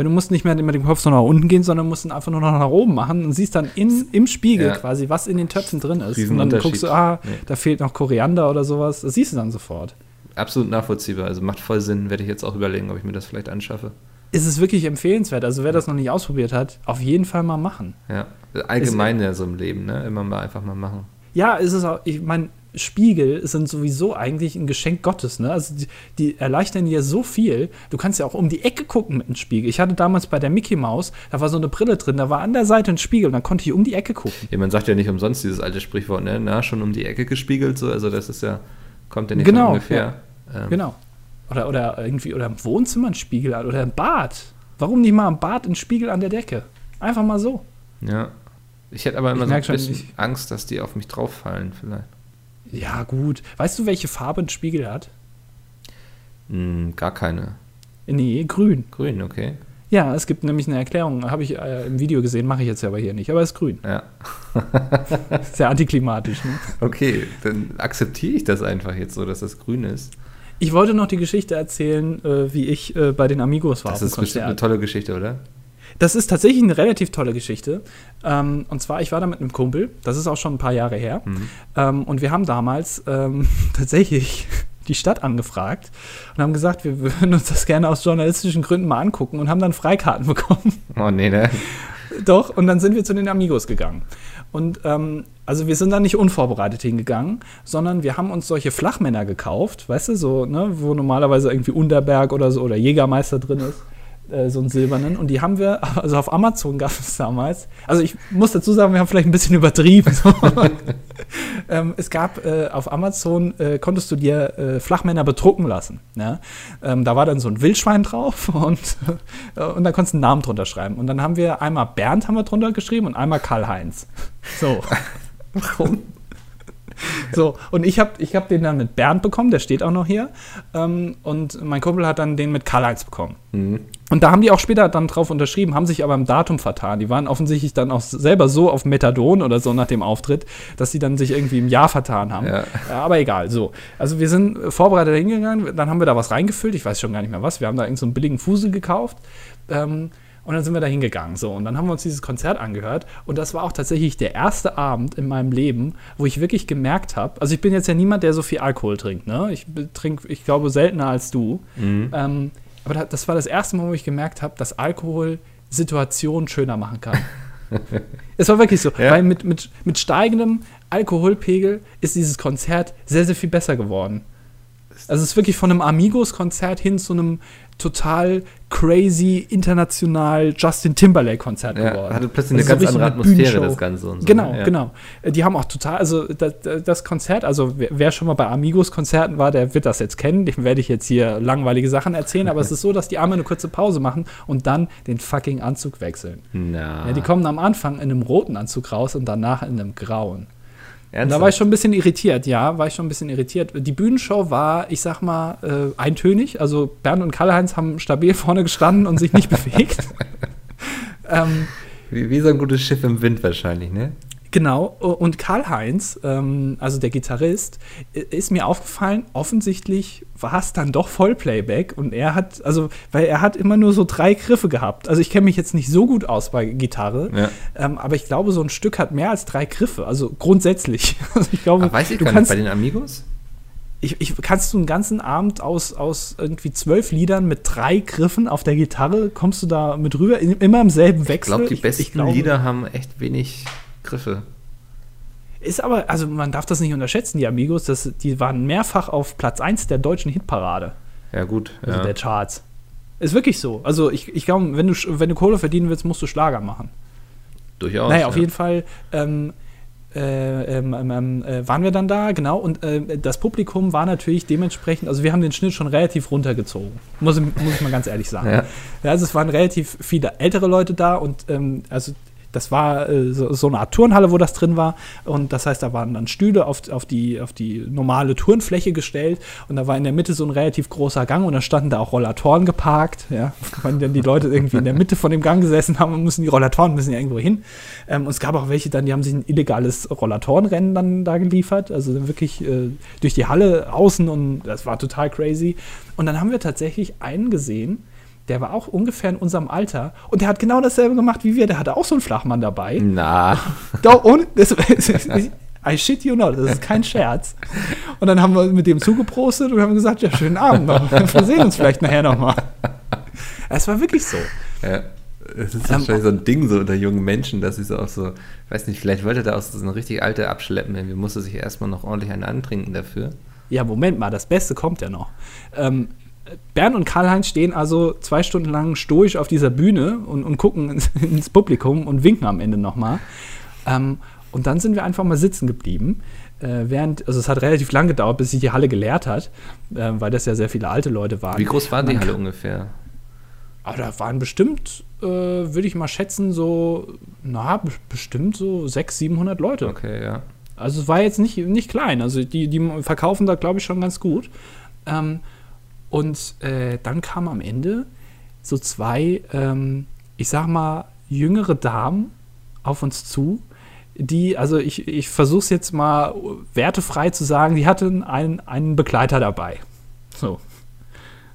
Speaker 1: Weil du musst nicht mehr mit dem Kopf so nach unten gehen, sondern musst ihn einfach nur noch nach oben machen und siehst dann in, im Spiegel
Speaker 2: Ja.
Speaker 1: quasi, was in den Töpfen drin ist.
Speaker 2: Riesen
Speaker 1: Und dann guckst du, ah,
Speaker 2: Nee.
Speaker 1: da fehlt noch Koriander oder sowas. Das siehst du dann sofort.
Speaker 2: Absolut nachvollziehbar. Also macht voll Sinn. Werde ich jetzt auch überlegen, ob ich mir das vielleicht anschaffe.
Speaker 1: Ist es wirklich empfehlenswert. Also wer das noch nicht ausprobiert hat, auf jeden Fall mal machen.
Speaker 2: Ja. Allgemein ja so im Leben, ne? Immer mal einfach mal machen.
Speaker 1: Ja, ist es auch, ich meine, Spiegel sind sowieso eigentlich ein Geschenk Gottes, ne? Also die, die erleichtern dir so viel. Du kannst ja auch um die Ecke gucken mit einem Spiegel. Ich hatte damals bei der Mickey Maus, da war so eine Brille drin, da war an der Seite ein Spiegel und dann konnte ich um die Ecke gucken.
Speaker 2: Ja, man sagt ja nicht umsonst dieses alte Sprichwort, ne? Na, schon um die Ecke gespiegelt, so. Also das ist ja, kommt ja nicht
Speaker 1: Genau,
Speaker 2: ungefähr. Ähm,
Speaker 1: Genau. Oder, oder irgendwie, oder im Wohnzimmer ein Spiegel oder im Bad. Warum nicht mal im Bad ein Spiegel an der Decke? Einfach mal so.
Speaker 2: Ja. Ich hätte aber
Speaker 1: Ich
Speaker 2: immer so ein bisschen
Speaker 1: ich-
Speaker 2: Angst, dass die auf mich drauf fallen, vielleicht.
Speaker 1: Ja, gut. Weißt du, welche Farbe ein Spiegel hat?
Speaker 2: Hm, gar keine.
Speaker 1: Nee, grün.
Speaker 2: Grün, okay.
Speaker 1: Ja, es gibt nämlich eine Erklärung, habe ich äh, im Video gesehen, mache ich jetzt aber hier nicht, aber es ist grün.
Speaker 2: Ja.
Speaker 1: Sehr antiklimatisch. Ne?
Speaker 2: Okay, dann akzeptiere ich das einfach jetzt so, dass das grün ist.
Speaker 1: Ich wollte noch die Geschichte erzählen, äh, wie ich äh, bei den Amigos war.
Speaker 2: Das ist bestimmt eine tolle Geschichte, oder?
Speaker 1: Das ist tatsächlich eine relativ tolle Geschichte. Ähm, und zwar, ich war da mit einem Kumpel, das ist auch schon ein paar Jahre her.
Speaker 2: Mhm.
Speaker 1: Ähm, und wir haben damals ähm, tatsächlich die Stadt angefragt und haben gesagt, wir würden uns das gerne aus journalistischen Gründen mal angucken und haben dann Freikarten bekommen.
Speaker 2: Oh, nee, ne?
Speaker 1: Doch, und dann sind wir zu den Amigos gegangen. Und ähm, also wir sind da nicht unvorbereitet hingegangen, sondern wir haben uns solche Flachmänner gekauft, weißt du, so, ne, wo normalerweise irgendwie Unterberg oder so oder Jägermeister drin ist, äh, so einen silbernen. Und die haben wir, also auf Amazon gab es damals. Also ich muss dazu sagen, wir haben vielleicht ein bisschen übertrieben. Ähm, es gab äh, auf Amazon, äh, konntest du dir äh, Flachmänner bedrucken lassen. Ne? Ähm, da war dann so ein Wildschwein drauf und, äh, und da konntest du einen Namen drunter schreiben. Und dann haben wir einmal Bernd haben wir drunter geschrieben und einmal Karl-Heinz. So.
Speaker 2: Warum?
Speaker 1: So, und ich habe ich hab den dann mit Bernd bekommen, der steht auch noch hier. Ähm, und mein Kumpel hat dann den mit Karl-Heinz bekommen.
Speaker 2: Mhm.
Speaker 1: Und da haben die auch später dann drauf unterschrieben, haben sich aber im Datum vertan. Die waren offensichtlich dann auch selber so auf Methadon oder so nach dem Auftritt, dass sie dann sich irgendwie im Jahr vertan haben.
Speaker 2: Ja.
Speaker 1: Aber egal, so. Also wir sind äh, vorbereitet hingegangen, dann haben wir da was reingefüllt, ich weiß schon gar nicht mehr was. Wir haben da irgendeinen so einen billigen Fusel gekauft. Ähm, und dann sind wir da hingegangen. So, und dann haben wir uns dieses Konzert angehört. Und das war auch tatsächlich der erste Abend in meinem Leben, wo ich wirklich gemerkt habe, also ich bin jetzt ja niemand, der so viel Alkohol trinkt, ne? Ich trinke, ich glaube, seltener als du.
Speaker 2: Mhm.
Speaker 1: Ähm, aber da, das war das erste Mal, wo ich gemerkt habe, dass Alkohol Situationen schöner machen kann. es war wirklich so,
Speaker 2: Ja.
Speaker 1: weil mit, mit, mit steigendem Alkoholpegel ist dieses Konzert sehr, sehr viel besser geworden. Also es ist wirklich von einem Amigos-Konzert hin zu einem total crazy, international Justin Timberlake-Konzert
Speaker 2: Ja,
Speaker 1: geworden.
Speaker 2: hatte plötzlich
Speaker 1: Also
Speaker 2: eine ganz
Speaker 1: so
Speaker 2: andere Atmosphäre,
Speaker 1: Bühnenshow.
Speaker 2: das Ganze und so.
Speaker 1: Genau,
Speaker 2: ne? ja.
Speaker 1: genau. Die haben auch total, also das, das Konzert, also wer, wer schon mal bei Amigos-Konzerten war, der wird das jetzt kennen. Dem werde ich jetzt hier langweilige Sachen erzählen, aber es ist so, dass die einmal eine kurze Pause machen und dann den fucking Anzug wechseln.
Speaker 2: Na,
Speaker 1: Ja, die kommen am Anfang in einem roten Anzug raus und danach in einem grauen.
Speaker 2: Ernsthaft?
Speaker 1: da war ich schon ein bisschen irritiert, ja, war ich schon ein bisschen irritiert. Die Bühnenshow war, ich sag mal, äh, eintönig. Also Bernd und Karl-Heinz haben stabil vorne gestanden und sich nicht bewegt. ähm,
Speaker 2: wie, wie so ein gutes Schiff im Wind wahrscheinlich, ne?
Speaker 1: Genau, und Karl-Heinz, ähm, also der Gitarrist, ist mir aufgefallen, offensichtlich war es dann doch Vollplayback und er hat, also, weil er hat immer nur so drei Griffe gehabt. Also ich kenne mich jetzt nicht so gut aus bei Gitarre,
Speaker 2: Ja.
Speaker 1: ähm, aber ich glaube, so ein Stück hat mehr als drei Griffe, also grundsätzlich. Also ich glaube,
Speaker 2: Aber weiß ich
Speaker 1: du
Speaker 2: gar nicht,
Speaker 1: kannst,
Speaker 2: bei den Amigos?
Speaker 1: ich, ich, kannst du einen ganzen Abend aus, aus irgendwie zwölf Liedern mit drei Griffen auf der Gitarre, kommst du da mit rüber, immer im selben
Speaker 2: Ich
Speaker 1: Wechsel?
Speaker 2: glaube, die besten
Speaker 1: ich glaube-
Speaker 2: Lieder haben echt wenig Griffe.
Speaker 1: Ist aber, also man darf das nicht unterschätzen, die Amigos, das, die waren mehrfach auf Platz 1 der deutschen Hitparade,
Speaker 2: Ja, gut.
Speaker 1: also
Speaker 2: ja.
Speaker 1: der Charts. Ist wirklich so. Also ich, ich glaube, wenn du, wenn du Kohle verdienen willst, musst du Schlager machen.
Speaker 2: Durchaus.
Speaker 1: naja,
Speaker 2: ja.
Speaker 1: auf jeden Fall ähm, äh, ähm, ähm, äh, waren wir dann da, genau, und äh, das Publikum war natürlich dementsprechend, also wir haben den Schnitt schon relativ runtergezogen, muss, ich- muss ich mal ganz ehrlich sagen.
Speaker 2: Ja.
Speaker 1: Ja, also es waren relativ viele ältere Leute da und ähm, also das war äh, so, so, eine Art Turnhalle, wo das drin war. Und das heißt, da waren dann Stühle auf, auf, die, auf die normale Turnfläche gestellt. Und da war in der Mitte so ein relativ großer Gang und da standen da auch Rollatoren geparkt. Ja. Wenn dann die Leute irgendwie in der Mitte von dem Gang gesessen haben, müssen die Rollatoren müssen ja irgendwo hin. Ähm, und es gab auch welche dann, die haben sich ein illegales Rollatorenrennen dann da geliefert. Also wirklich äh, durch die Halle außen und das war total crazy. Und dann haben wir tatsächlich einen gesehen, der war auch ungefähr in unserem Alter und der hat genau dasselbe gemacht wie wir. Der hatte auch so einen Flachmann dabei.
Speaker 2: Na.
Speaker 1: Doch, ohne, das, I shit you not, das ist kein Scherz. Und dann haben wir mit dem zugeprostet und haben gesagt, ja, schönen Abend. Wir sehen uns vielleicht nachher nochmal. Es war wirklich so.
Speaker 2: Ja. Das ist wahrscheinlich ähm, so ein Ding so unter jungen Menschen, dass sie so auch so, weiß nicht, vielleicht wollte der auch so eine richtig alte abschleppen, irgendwie musste sich erstmal noch ordentlich einen antrinken dafür.
Speaker 1: Ja, Moment mal, das Beste kommt ja noch. Ähm, Bernd und Karl-Heinz stehen also zwei Stunden lang stoisch auf dieser Bühne und, und gucken ins, ins, Publikum und winken am Ende nochmal. Ähm, und dann sind wir einfach mal sitzen geblieben. Äh, während, also es hat relativ lang gedauert, bis sich die Halle geleert hat, äh, weil das ja sehr viele alte Leute waren.
Speaker 2: Wie groß war die Halle ungefähr?
Speaker 1: Aber da waren bestimmt, äh, würde ich mal schätzen, so, na, bestimmt so 600, 700 Leute.
Speaker 2: Okay, ja.
Speaker 1: Also es war jetzt nicht, nicht klein. Also die, die verkaufen da, glaube ich, schon ganz gut. Ähm, und äh, dann kamen am Ende so zwei, ähm, ich sag mal, jüngere Damen auf uns zu, die, also ich, ich versuche es jetzt mal wertefrei zu sagen, die hatten einen, einen Begleiter dabei. So.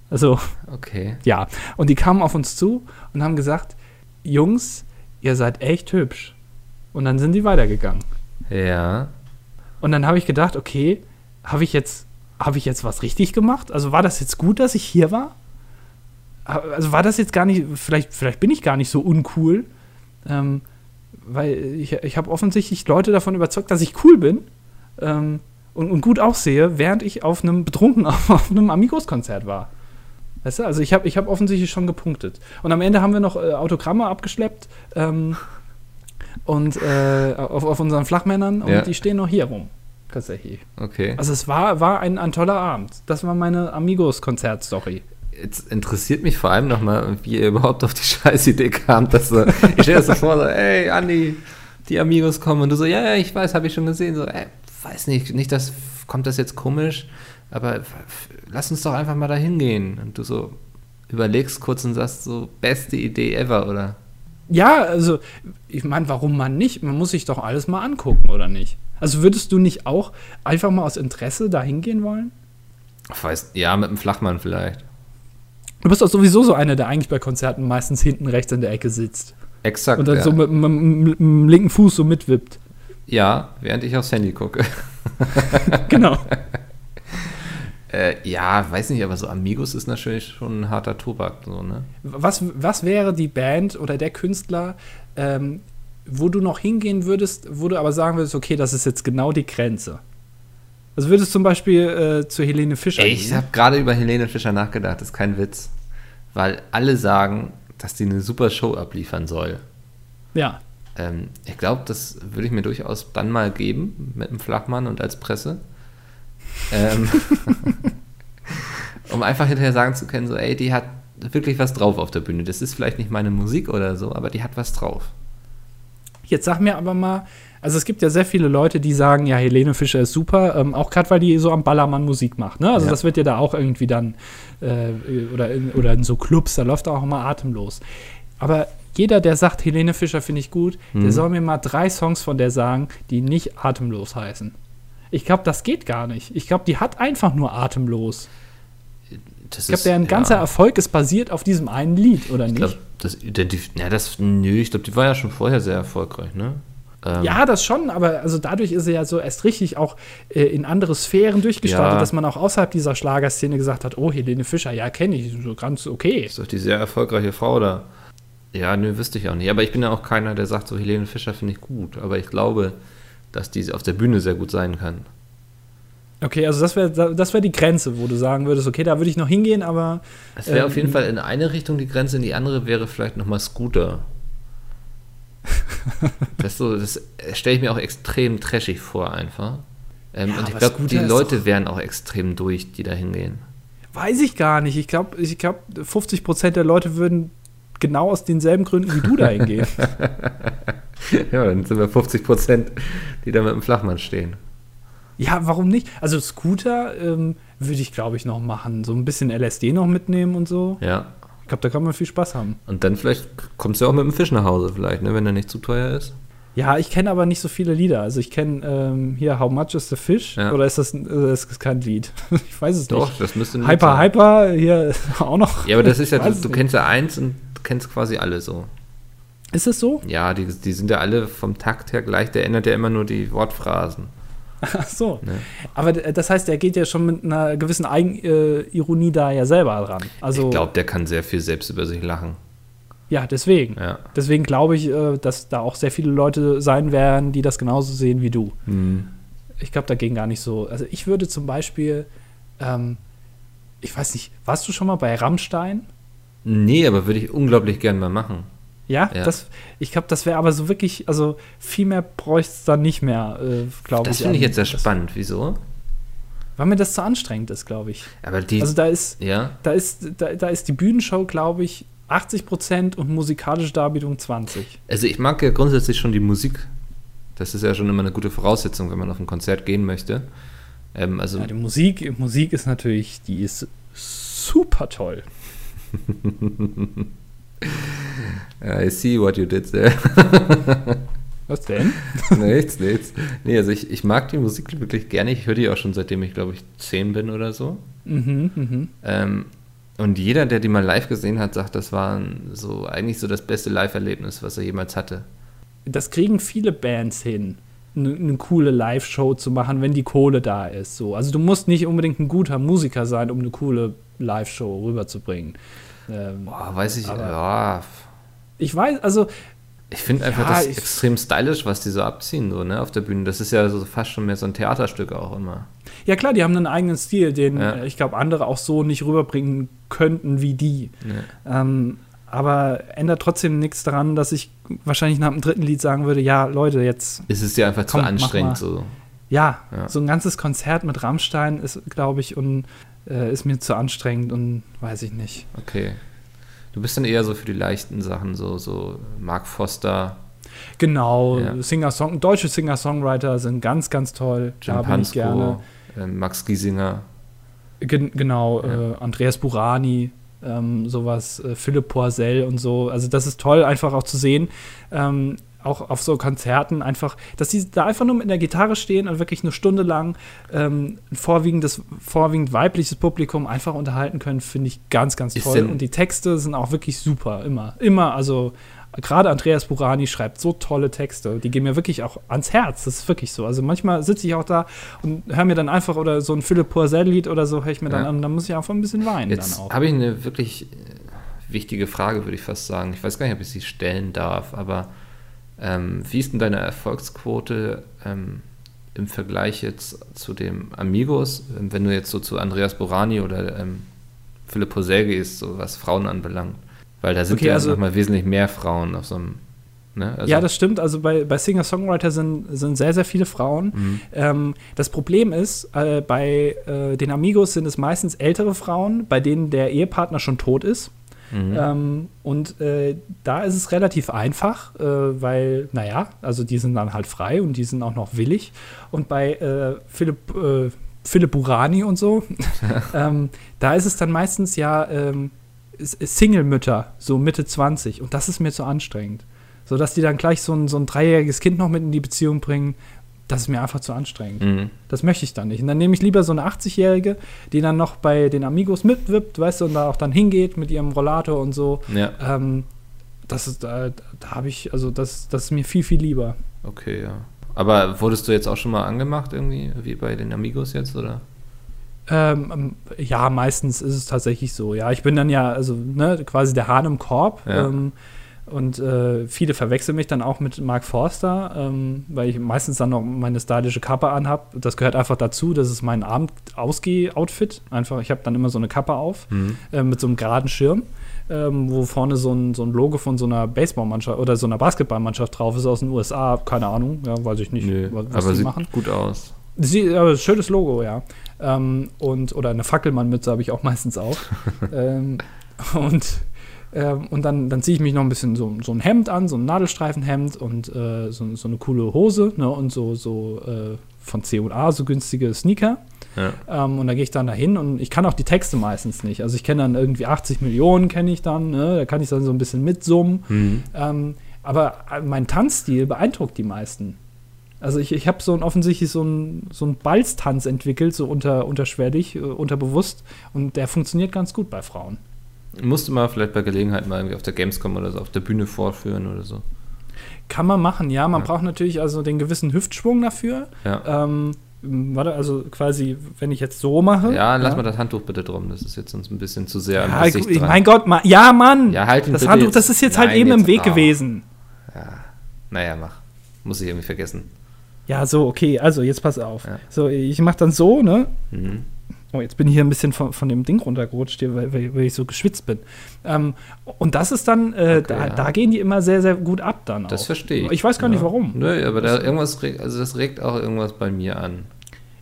Speaker 1: Also,
Speaker 2: okay.
Speaker 1: Ja. Und die kamen auf uns zu und haben gesagt: Jungs, ihr seid echt hübsch. Und dann sind die weitergegangen.
Speaker 2: Ja.
Speaker 1: Und dann habe ich gedacht: Okay, habe ich jetzt habe ich jetzt was richtig gemacht? Also war das jetzt gut, dass ich hier war? Also war das jetzt gar nicht, vielleicht, vielleicht bin ich gar nicht so uncool, ähm, weil ich, ich habe offensichtlich Leute davon überzeugt, dass ich cool bin ähm, und, und, gut aussehe, während ich auf einem betrunken auf, auf einem Amigos-Konzert war. Weißt du, also ich habe ich hab offensichtlich schon gepunktet. Und am Ende haben wir noch äh, Autogramme abgeschleppt ähm, und äh, auf, auf unseren Flachmännern und ja. die stehen noch hier rum tatsächlich.
Speaker 2: Okay.
Speaker 1: Also es war, war ein, ein toller Abend. Das war meine Amigos-Konzert-Story.
Speaker 2: Jetzt interessiert mich vor allem nochmal, wie ihr überhaupt auf die Scheißidee kam, dass so, ich stelle das so vor, so, ey, Andi, die Amigos kommen und du so, ja, ja, ich weiß, habe ich schon gesehen, so, ey, weiß nicht, nicht, dass, kommt das jetzt komisch, aber lass uns doch einfach mal da hingehen. Und du so überlegst kurz und sagst so, beste Idee ever, oder?
Speaker 1: Ja, also, ich meine, warum man nicht? Man muss sich doch alles mal angucken, oder nicht? Also würdest du nicht auch einfach mal aus Interesse da hingehen wollen?
Speaker 2: Ich weiß, ja, mit einem Flachmann vielleicht.
Speaker 1: Du bist doch sowieso so einer, der eigentlich bei Konzerten meistens hinten rechts in der Ecke sitzt.
Speaker 2: Exakt.
Speaker 1: Und dann ja. so mit, mit, mit, dem linken Fuß so mitwippt.
Speaker 2: Ja, während ich aufs Handy gucke.
Speaker 1: genau.
Speaker 2: äh, ja, weiß nicht, aber so Amigos ist natürlich schon ein harter Tobak. So, ne?
Speaker 1: was, was wäre die Band oder der Künstler, ähm, wo du noch hingehen würdest, wo du aber sagen würdest, okay, das ist jetzt genau die Grenze. Also würdest du zum Beispiel äh, zu Helene Fischer
Speaker 2: Ey, Ich habe gerade über Helene Fischer nachgedacht, das ist kein Witz. Weil alle sagen, dass die eine super Show abliefern soll.
Speaker 1: Ja.
Speaker 2: Ähm, ich glaube, das würde ich mir durchaus dann mal geben, mit einem Flachmann und als Presse. Ähm, um einfach hinterher sagen zu können, so, ey, die hat wirklich was drauf auf der Bühne. Das ist vielleicht nicht meine Musik oder so, aber die hat was drauf.
Speaker 1: Jetzt sag mir aber mal, also es gibt ja sehr viele Leute, die sagen, ja, Helene Fischer ist super, ähm, auch gerade weil die so am Ballermann Musik macht. Ne? Also ja. das wird ja da auch irgendwie dann, äh, oder, in, oder in so Clubs, da läuft auch immer atemlos. Aber jeder, der sagt, Helene Fischer finde ich gut, mhm. der soll mir mal drei Songs von der sagen, die nicht atemlos heißen. Ich glaube, das geht gar nicht. Ich glaube, die hat einfach nur atemlos. Das ich glaube, deren ganzer Erfolg ist basiert auf diesem einen Lied, oder nicht? Ich
Speaker 2: glaub, das identif ja, das, nö, ich glaube, die war ja schon vorher sehr erfolgreich, ne?
Speaker 1: Ähm, ja, das schon, aber also dadurch ist sie ja so erst richtig auch äh, in andere Sphären durchgestartet, ja. dass man auch außerhalb dieser Schlagerszene gesagt hat, oh, Helene Fischer, ja, kenne ich, so ganz okay.
Speaker 2: Ist doch die sehr erfolgreiche Frau da. Ja, nö, wüsste ich auch nicht. Aber ich bin ja auch keiner, der sagt, so Helene Fischer finde ich gut. Aber ich glaube, dass die auf der Bühne sehr gut sein kann.
Speaker 1: Okay, also das wäre das wär die Grenze, wo du sagen würdest, okay, da würde ich noch hingehen, aber.
Speaker 2: Es wäre ähm, auf jeden Fall in eine Richtung die Grenze, in die andere wäre vielleicht nochmal Scooter. das so, das stelle ich mir auch extrem trashig vor, einfach. Ähm, ja, und ich glaube, die Leute wären auch extrem durch, die da hingehen.
Speaker 1: Weiß ich gar nicht. Ich glaube, ich glaub, 50% der Leute würden genau aus denselben Gründen wie du da hingehen.
Speaker 2: ja, dann sind wir 50 Prozent, die da mit dem Flachmann stehen.
Speaker 1: Ja, warum nicht? Also Scooter ähm, würde ich, glaube ich, noch machen. So ein bisschen LSD noch mitnehmen und so.
Speaker 2: Ja.
Speaker 1: Ich glaube, da kann man viel Spaß haben.
Speaker 2: Und dann vielleicht kommst du ja auch mit dem Fisch nach Hause, vielleicht, ne, wenn der nicht zu teuer ist.
Speaker 1: Ja, ich kenne aber nicht so viele Lieder. Also ich kenne ähm, hier How Much is the Fish? Ja. Oder ist das, äh, ist das kein Lied? ich weiß es
Speaker 2: Doch,
Speaker 1: nicht.
Speaker 2: Doch, das müsste
Speaker 1: ein Hyper, sein. Hyper, hier auch noch.
Speaker 2: Ja, aber das ist ja, du, du kennst ja eins und kennst quasi alle so.
Speaker 1: Ist es so?
Speaker 2: Ja, die, die sind ja alle vom Takt her gleich. Der ändert ja immer nur die Wortphrasen.
Speaker 1: Ach so. Ne? Aber das heißt, er geht ja schon mit einer gewissen Eigenironie da ja selber dran. Also,
Speaker 2: ich glaube, der kann sehr viel selbst über sich lachen.
Speaker 1: Ja, deswegen.
Speaker 2: Ja.
Speaker 1: Deswegen glaube ich, äh, dass da auch sehr viele Leute sein werden, die das genauso sehen wie du.
Speaker 2: Mhm.
Speaker 1: Ich glaube dagegen gar nicht so. Also ich würde zum Beispiel, ähm, ich weiß nicht, warst du schon mal bei Rammstein?
Speaker 2: Nee, aber würde ich unglaublich gern mal machen.
Speaker 1: Ja, ja. Das, ich glaube, das wäre aber so wirklich, also viel mehr bräuchte es dann nicht mehr, äh, glaube
Speaker 2: ich. Das finde ich jetzt sehr spannend. Wieso?
Speaker 1: Weil mir das zu anstrengend ist, glaube ich.
Speaker 2: Aber die,
Speaker 1: also da ist,
Speaker 2: ja?
Speaker 1: da ist, da, da ist die Bühnenshow, glaube ich, 80 Prozent und musikalische Darbietung 20.
Speaker 2: Also ich mag ja grundsätzlich schon die Musik. Das ist ja schon immer eine gute Voraussetzung, wenn man auf ein Konzert gehen möchte. Ähm, also
Speaker 1: ja, die Musik, Musik ist natürlich, die ist super toll.
Speaker 2: I see what you did there.
Speaker 1: Was denn?
Speaker 2: nichts, nichts. Nee, also ich, ich mag die Musik wirklich gerne. Ich höre die auch schon seitdem ich, glaube ich, zehn bin oder so.
Speaker 1: Mhm, mhm.
Speaker 2: Ähm, und jeder, der die mal live gesehen hat, sagt, das war so eigentlich so das beste Live-Erlebnis, was er jemals hatte.
Speaker 1: Das kriegen viele Bands hin, eine ne coole Live-Show zu machen, wenn die Kohle da ist. So. Also du musst nicht unbedingt ein guter Musiker sein, um eine coole Live-Show rüberzubringen.
Speaker 2: Ähm, Boah, weiß ich, ja.
Speaker 1: Ich weiß, also
Speaker 2: ich finde einfach ja, das extrem stylisch, was die so abziehen, so, ne, auf der Bühne. Das ist ja so fast schon mehr so ein Theaterstück auch immer.
Speaker 1: Ja, klar, die haben einen eigenen Stil, den ja. ich glaube, andere auch so nicht rüberbringen könnten wie die. Ja. Ähm, aber ändert trotzdem nichts daran, dass ich wahrscheinlich nach dem dritten Lied sagen würde: Ja, Leute, jetzt.
Speaker 2: Ist es dir einfach komm, zu anstrengend so?
Speaker 1: Ja, ja, so ein ganzes Konzert mit Rammstein ist, glaube ich, und äh, ist mir zu anstrengend und weiß ich nicht.
Speaker 2: Okay. Du bist dann eher so für die leichten Sachen, so, so Mark Foster.
Speaker 1: Genau, ja. Singer-Song, deutsche Singer-Songwriter sind ganz, ganz toll.
Speaker 2: Jim da ich gerne. Äh, Max Giesinger.
Speaker 1: Gen genau, ja. äh, Andreas Burani, ähm, sowas, äh, Philipp Poisel und so. Also das ist toll, einfach auch zu sehen. Ähm, auch auf so Konzerten einfach, dass sie da einfach nur mit einer Gitarre stehen und wirklich eine Stunde lang ähm, ein vorwiegendes, vorwiegend weibliches Publikum einfach unterhalten können, finde ich ganz, ganz toll. Und die Texte sind auch wirklich super, immer. Immer, also gerade Andreas Burani schreibt so tolle Texte, die gehen mir wirklich auch ans Herz, das ist wirklich so. Also manchmal sitze ich auch da und höre mir dann einfach oder so ein Philipp Poisel-Lied oder so, höre ich mir dann ja. an, dann muss ich einfach ein bisschen weinen
Speaker 2: Jetzt habe ich eine wirklich äh, wichtige Frage, würde ich fast sagen. Ich weiß gar nicht, ob ich sie stellen darf, aber ähm, wie ist denn deine Erfolgsquote ähm, im Vergleich jetzt zu dem Amigos, ähm, wenn du jetzt so zu Andreas Borani oder ähm, Philipp Posel gehst, so was Frauen anbelangt? Weil da sind okay, ja also, nochmal wesentlich mehr Frauen auf so einem.
Speaker 1: Ne? Also ja, das stimmt. Also bei, bei Singer-Songwriter sind, sind sehr, sehr viele Frauen. Mhm. Ähm, das Problem ist, äh, bei äh, den Amigos sind es meistens ältere Frauen, bei denen der Ehepartner schon tot ist. Mhm. Ähm, und äh, da ist es relativ einfach, äh, weil, naja, also die sind dann halt frei und die sind auch noch willig. Und bei äh, Philipp, äh, Philipp Burani und so, ähm, da ist es dann meistens ja ähm, Single-Mütter, so Mitte 20. Und das ist mir zu anstrengend. So dass die dann gleich so ein, so ein dreijähriges Kind noch mit in die Beziehung bringen, das ist mir einfach zu anstrengend. Mhm. Das möchte ich dann nicht. Und dann nehme ich lieber so eine 80-Jährige, die dann noch bei den Amigos mitwippt, weißt du, und da auch dann hingeht mit ihrem Rollator und so.
Speaker 2: Ja.
Speaker 1: Ähm, das ist, da, da habe ich, also das, das ist mir viel, viel lieber.
Speaker 2: Okay, ja. Aber wurdest du jetzt auch schon mal angemacht irgendwie, wie bei den Amigos jetzt, oder?
Speaker 1: Ähm, ähm ja, meistens ist es tatsächlich so. Ja, ich bin dann ja, also ne, quasi der Hahn im Korb. Ja. Ähm, und äh, viele verwechseln mich dann auch mit Mark Forster, ähm, weil ich meistens dann noch meine stylische Kappe anhab. Das gehört einfach dazu. Das ist mein Abend-Ausgeh-Outfit. Einfach, ich habe dann immer so eine Kappe auf mhm. äh, mit so einem geraden Schirm, ähm, wo vorne so ein, so ein Logo von so einer Baseballmannschaft oder so einer Basketballmannschaft drauf ist aus den USA. Keine Ahnung, ja, weiß ich nicht,
Speaker 2: nee, was, was aber sieht machen. Gut aus.
Speaker 1: Sie, aber schönes Logo, ja. Ähm, und, oder eine Fackelmannmütze habe ich auch meistens auch. ähm, und Ähm, und dann, dann ziehe ich mich noch ein bisschen so, so ein Hemd an, so ein Nadelstreifenhemd und äh, so, so eine coole Hose ne, und so, so äh, von C&A so günstige Sneaker. Ja. Ähm, und da gehe ich dann dahin und ich kann auch die Texte meistens nicht. Also ich kenne dann irgendwie 80 Millionen, kenne ich dann, ne? da kann ich dann so ein bisschen mitsummen. Mhm. Ähm, aber äh, mein Tanzstil beeindruckt die meisten. Also ich, ich habe so ein offensichtlich so ein, so ein Balztanz entwickelt, so unter, unterschwellig, äh, unterbewusst. Und der funktioniert ganz gut bei Frauen.
Speaker 2: Musste mal vielleicht bei Gelegenheit mal irgendwie auf der Gamescom oder so auf der Bühne vorführen oder so.
Speaker 1: Kann man machen, ja. Man ja. braucht natürlich also den gewissen Hüftschwung dafür. Ja. Ähm, warte, also quasi, wenn ich jetzt so mache.
Speaker 2: Ja, lass ja. mal das Handtuch bitte drum. Das ist jetzt uns ein bisschen zu sehr.
Speaker 1: Ja, ich, mein Gott, ma, ja, Mann.
Speaker 2: Ja, halt
Speaker 1: das Handtuch, das ist jetzt halt Nein, halt eben jetzt, im Weg oh. gewesen.
Speaker 2: Ja. Naja, mach. Muss ich irgendwie vergessen.
Speaker 1: Ja, so, okay, also jetzt pass auf. Ja. So, ich mach dann so, ne? Mhm. Oh, jetzt bin ich hier ein bisschen von, von dem Ding runtergerutscht, hier, weil, weil, ich so geschwitzt bin. Ähm, und das ist dann, äh, okay, da, ja. da, gehen die immer sehr, sehr gut ab dann.
Speaker 2: Das auch. verstehe ich.
Speaker 1: Ich weiß gar ja. nicht warum.
Speaker 2: Nö, aber da irgendwas regt, also das regt auch irgendwas bei mir an.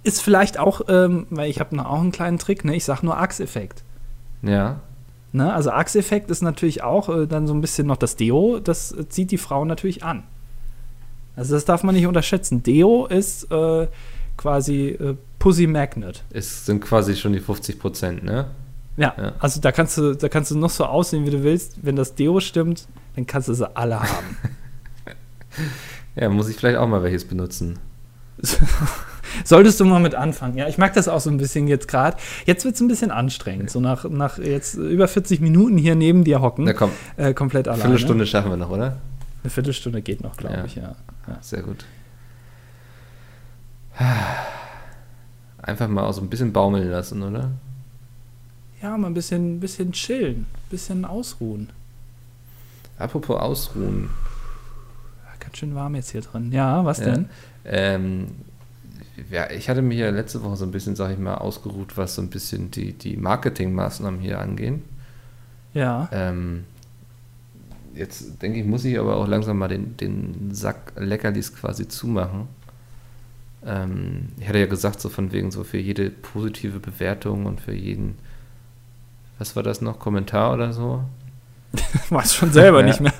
Speaker 1: Ist vielleicht auch, ähm, weil ich habe auch einen kleinen Trick, ne? Ich sag nur Achseffekt.
Speaker 2: Ja.
Speaker 1: Ne? Also Achseffekt ist natürlich auch äh, dann so ein bisschen noch das Deo, das äh, zieht die Frauen natürlich an. Also das darf man nicht unterschätzen. Deo ist äh, quasi äh, Pussy Magnet.
Speaker 2: Es sind quasi schon die 50 Prozent, ne?
Speaker 1: Ja, ja, also da kannst du, da kannst du noch so aussehen, wie du willst. Wenn das Deo stimmt, dann kannst du sie alle haben.
Speaker 2: ja, muss ich vielleicht auch mal welches benutzen.
Speaker 1: Solltest du mal mit anfangen. Ja, ich mag das auch so ein bisschen jetzt gerade. Jetzt wird es ein bisschen anstrengend. So nach, nach jetzt über 40 Minuten hier neben dir hocken.
Speaker 2: Na komm.
Speaker 1: Äh, komplett alleine.
Speaker 2: Eine Viertelstunde schaffen wir noch, oder?
Speaker 1: Eine Viertelstunde geht noch, glaube
Speaker 2: ja.
Speaker 1: ich, ja.
Speaker 2: ja. Sehr gut. Einfach mal so ein bisschen baumeln lassen, oder?
Speaker 1: Ja, mal ein bisschen, bisschen chillen, ein bisschen ausruhen.
Speaker 2: Apropos ausruhen.
Speaker 1: Ganz schön warm jetzt hier drin. Ja, was ja, denn?
Speaker 2: Ähm, ja, ich hatte mich ja letzte Woche so ein bisschen, sag ich mal, ausgeruht, was so ein bisschen die, die Marketingmaßnahmen hier angehen.
Speaker 1: Ja.
Speaker 2: Ähm, jetzt denke ich, muss ich aber auch langsam mal den, den Sack Leckerlis quasi zumachen. Ähm, ich hatte ja gesagt, so von wegen so für jede positive Bewertung und für jeden, was war das noch, Kommentar oder so?
Speaker 1: Weiß schon selber ja. nicht mehr.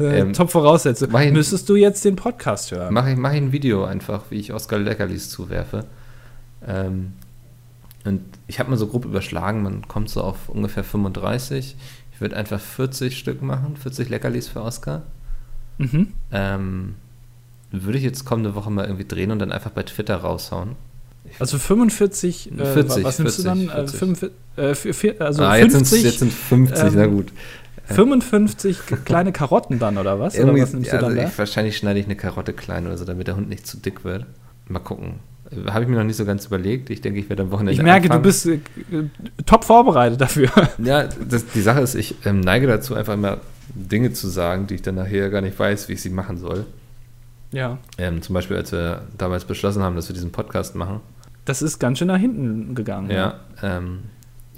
Speaker 1: Äh, ähm, Top Voraussetzung. Müsstest du jetzt den Podcast hören?
Speaker 2: Mache ich, mach ich ein Video einfach, wie ich Oscar Leckerlis zuwerfe. Ähm, und ich habe mal so grob überschlagen, man kommt so auf ungefähr 35. Ich würde einfach 40 Stück machen, 40 Leckerlis für Oscar. Mhm. Ähm, würde ich jetzt kommende Woche mal irgendwie drehen und dann einfach bei Twitter raushauen.
Speaker 1: Also 45,
Speaker 2: äh, 40,
Speaker 1: was nimmst 40, du dann? 40. 45, äh, für, für, also
Speaker 2: ah, 50, jetzt sind es 50, ähm, na gut.
Speaker 1: 55 kleine Karotten dann, oder was? Oder was
Speaker 2: nimmst ja, du dann also ich, Wahrscheinlich schneide ich eine Karotte klein oder so, damit der Hund nicht zu dick wird. Mal gucken. Habe ich mir noch nicht so ganz überlegt. Ich denke, ich werde am Wochenende.
Speaker 1: Ich merke, anfangen. du bist äh, top vorbereitet dafür.
Speaker 2: Ja, das, die Sache ist, ich ähm, neige dazu, einfach immer Dinge zu sagen, die ich dann nachher gar nicht weiß, wie ich sie machen soll.
Speaker 1: Ja.
Speaker 2: Ähm, zum Beispiel, als wir damals beschlossen haben, dass wir diesen Podcast machen.
Speaker 1: Das ist ganz schön nach hinten gegangen.
Speaker 2: Ja. ja. Ähm,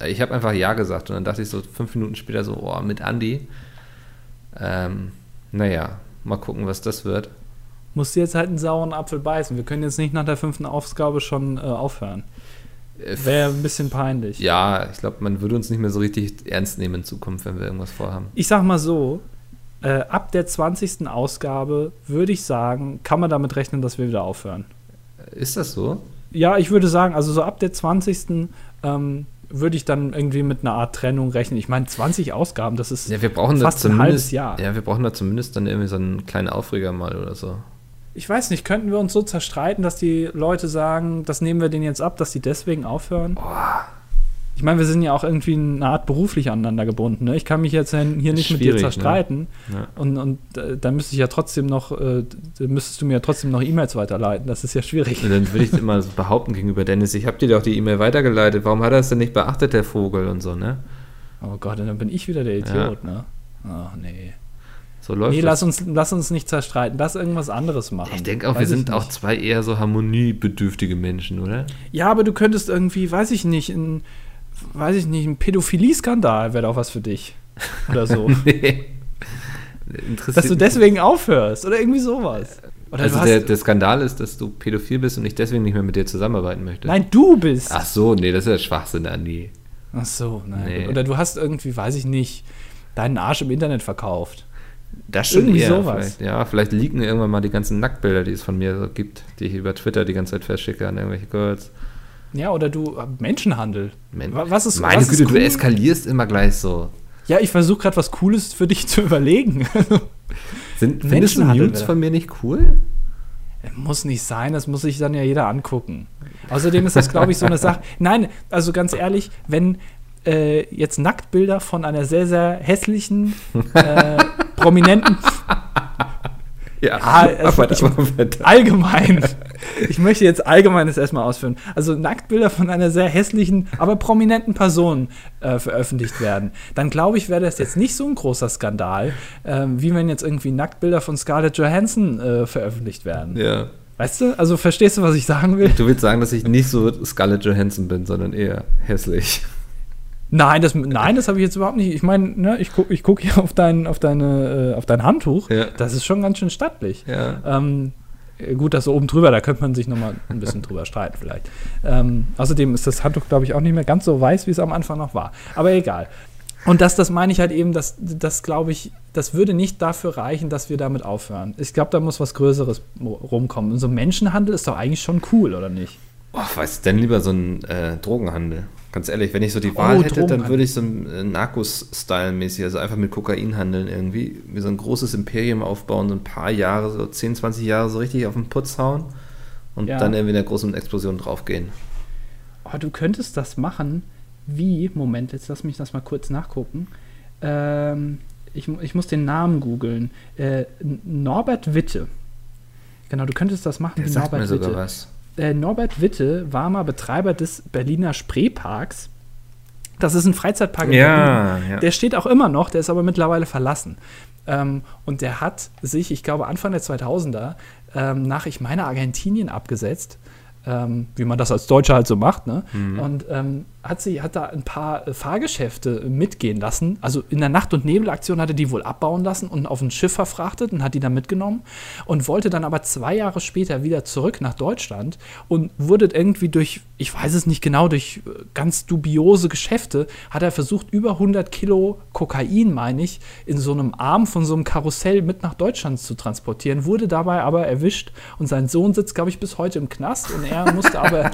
Speaker 2: ich habe einfach Ja gesagt und dann dachte ich so fünf Minuten später so, oh, mit Andy. Ähm, naja, mal gucken, was das wird
Speaker 1: musst du jetzt halt einen sauren Apfel beißen. Wir können jetzt nicht nach der fünften Aufgabe schon äh, aufhören. Äh, Wäre ein bisschen peinlich.
Speaker 2: Ja, ich glaube, man würde uns nicht mehr so richtig ernst nehmen in Zukunft, wenn wir irgendwas vorhaben.
Speaker 1: Ich sag mal so, äh, ab der 20. Ausgabe würde ich sagen, kann man damit rechnen, dass wir wieder aufhören.
Speaker 2: Ist das so?
Speaker 1: Ja, ich würde sagen, also so ab der 20. Ähm, würde ich dann irgendwie mit einer Art Trennung rechnen. Ich meine, 20 Ausgaben, das ist
Speaker 2: ja, wir brauchen fast ein halbes Jahr. Ja, wir brauchen da zumindest dann irgendwie so einen kleinen Aufreger mal oder so
Speaker 1: ich weiß nicht, könnten wir uns so zerstreiten, dass die Leute sagen, das nehmen wir denen jetzt ab, dass die deswegen aufhören? Boah. Ich meine, wir sind ja auch irgendwie eine Art beruflich aneinander gebunden. Ne? Ich kann mich jetzt hier nicht mit dir ne? zerstreiten. Ne? Ja. Und, und äh, dann müsste ich ja trotzdem noch, äh, müsstest du mir ja trotzdem noch E-Mails weiterleiten. Das ist ja schwierig.
Speaker 2: Und dann würde ich immer so behaupten gegenüber Dennis, ich habe dir doch die E-Mail weitergeleitet. Warum hat er es denn nicht beachtet, der Vogel und so, ne?
Speaker 1: Oh Gott, dann bin ich wieder der Idiot, ja. ne? Ach nee.
Speaker 2: So läuft
Speaker 1: nee, lass uns, lass uns nicht zerstreiten. Lass irgendwas anderes machen.
Speaker 2: Ich denke auch, weiß wir sind auch zwei eher so harmoniebedürftige Menschen, oder?
Speaker 1: Ja, aber du könntest irgendwie, weiß ich nicht, ein, weiß ich nicht, ein Pädophilie-Skandal wäre doch was für dich. Oder so. nee. Dass du deswegen aufhörst oder irgendwie sowas. Oder
Speaker 2: also der, der, Skandal ist, dass du pädophil bist und ich deswegen nicht mehr mit dir zusammenarbeiten möchte.
Speaker 1: Nein, du bist.
Speaker 2: Ach so, nee, das ist ja Schwachsinn, Andi.
Speaker 1: Ach so, nein. Nee. Oder du hast irgendwie, weiß ich nicht, deinen Arsch im Internet verkauft.
Speaker 2: Das schon Irgendwie eher, sowas. Vielleicht, ja, vielleicht liegen irgendwann mal die ganzen Nacktbilder, die es von mir so gibt, die ich über Twitter die ganze Zeit verschicke an irgendwelche Girls.
Speaker 1: Ja, oder du äh, Menschenhandel.
Speaker 2: Men was ist Meine was Güte, ist cool? du eskalierst immer gleich so.
Speaker 1: Ja, ich versuche gerade was Cooles für dich zu überlegen.
Speaker 2: Sind, findest du Nudes von mir nicht cool?
Speaker 1: Muss nicht sein, das muss sich dann ja jeder angucken. Außerdem ist das, glaube ich, so eine Sache. Nein, also ganz ehrlich, wenn äh, jetzt Nacktbilder von einer sehr, sehr hässlichen, äh, prominenten
Speaker 2: ja, ja
Speaker 1: also aber, ich, allgemein. Ich möchte jetzt allgemeines erstmal ausführen. Also Nacktbilder von einer sehr hässlichen, aber prominenten Person äh, veröffentlicht werden. Dann glaube ich, wäre das jetzt nicht so ein großer Skandal, äh, wie wenn jetzt irgendwie Nacktbilder von Scarlett Johansson äh, veröffentlicht werden.
Speaker 2: Ja.
Speaker 1: Weißt du? Also verstehst du, was ich sagen will?
Speaker 2: Du willst sagen, dass ich nicht so Scarlett Johansson bin, sondern eher hässlich.
Speaker 1: Nein, das, nein, das habe ich jetzt überhaupt nicht. Ich meine, ne, ich gucke ich guck hier auf dein, auf, deine, äh, auf dein Handtuch. Ja. Das ist schon ganz schön stattlich.
Speaker 2: Ja.
Speaker 1: Ähm, gut, das so oben drüber, da könnte man sich noch mal ein bisschen drüber streiten vielleicht. Ähm, außerdem ist das Handtuch, glaube ich, auch nicht mehr ganz so weiß, wie es am Anfang noch war. Aber egal. Und das, das meine ich halt eben, das, das glaube ich, das würde nicht dafür reichen, dass wir damit aufhören. Ich glaube, da muss was Größeres rumkommen. Und so Menschenhandel ist doch eigentlich schon cool, oder nicht?
Speaker 2: Oh, weißt du denn lieber so ein äh, Drogenhandel? Ganz ehrlich, wenn ich so die Wahl oh, hätte, dann würde ich so ein äh, Narcos-Style-mäßig, also einfach mit Kokain handeln irgendwie, mir so ein großes Imperium aufbauen, so ein paar Jahre, so 10, 20 Jahre so richtig auf den Putz hauen und ja. dann irgendwie in der großen Explosion draufgehen.
Speaker 1: Oh, du könntest das machen, wie, Moment, jetzt lass mich das mal kurz nachgucken. Ähm, ich, ich muss den Namen googeln. Äh, Norbert Witte. Genau, du könntest das machen
Speaker 2: Der wie sagt Norbert mir sogar Witte. was
Speaker 1: äh, Norbert Witte war mal Betreiber des Berliner Spreeparks. Das ist ein Freizeitpark in
Speaker 2: ja,
Speaker 1: Berlin. Ja. Der steht auch immer noch, der ist aber mittlerweile verlassen. Ähm, und der hat sich, ich glaube, Anfang der 2000er ähm, nach, ich meine, Argentinien abgesetzt. Ähm, wie man das als Deutscher halt so macht, ne? Mhm. Und ähm, hat sie hat da ein paar äh, Fahrgeschäfte mitgehen lassen. Also in der Nacht- und Nebelaktion hat er die wohl abbauen lassen und auf ein Schiff verfrachtet und hat die dann mitgenommen und wollte dann aber zwei Jahre später wieder zurück nach Deutschland und wurde irgendwie durch, ich weiß es nicht genau, durch äh, ganz dubiose Geschäfte, hat er versucht, über 100 Kilo Kokain, meine ich, in so einem Arm von so einem Karussell mit nach Deutschland zu transportieren, wurde dabei aber erwischt und sein Sohn sitzt, glaube ich, bis heute im Knast und er musste aber.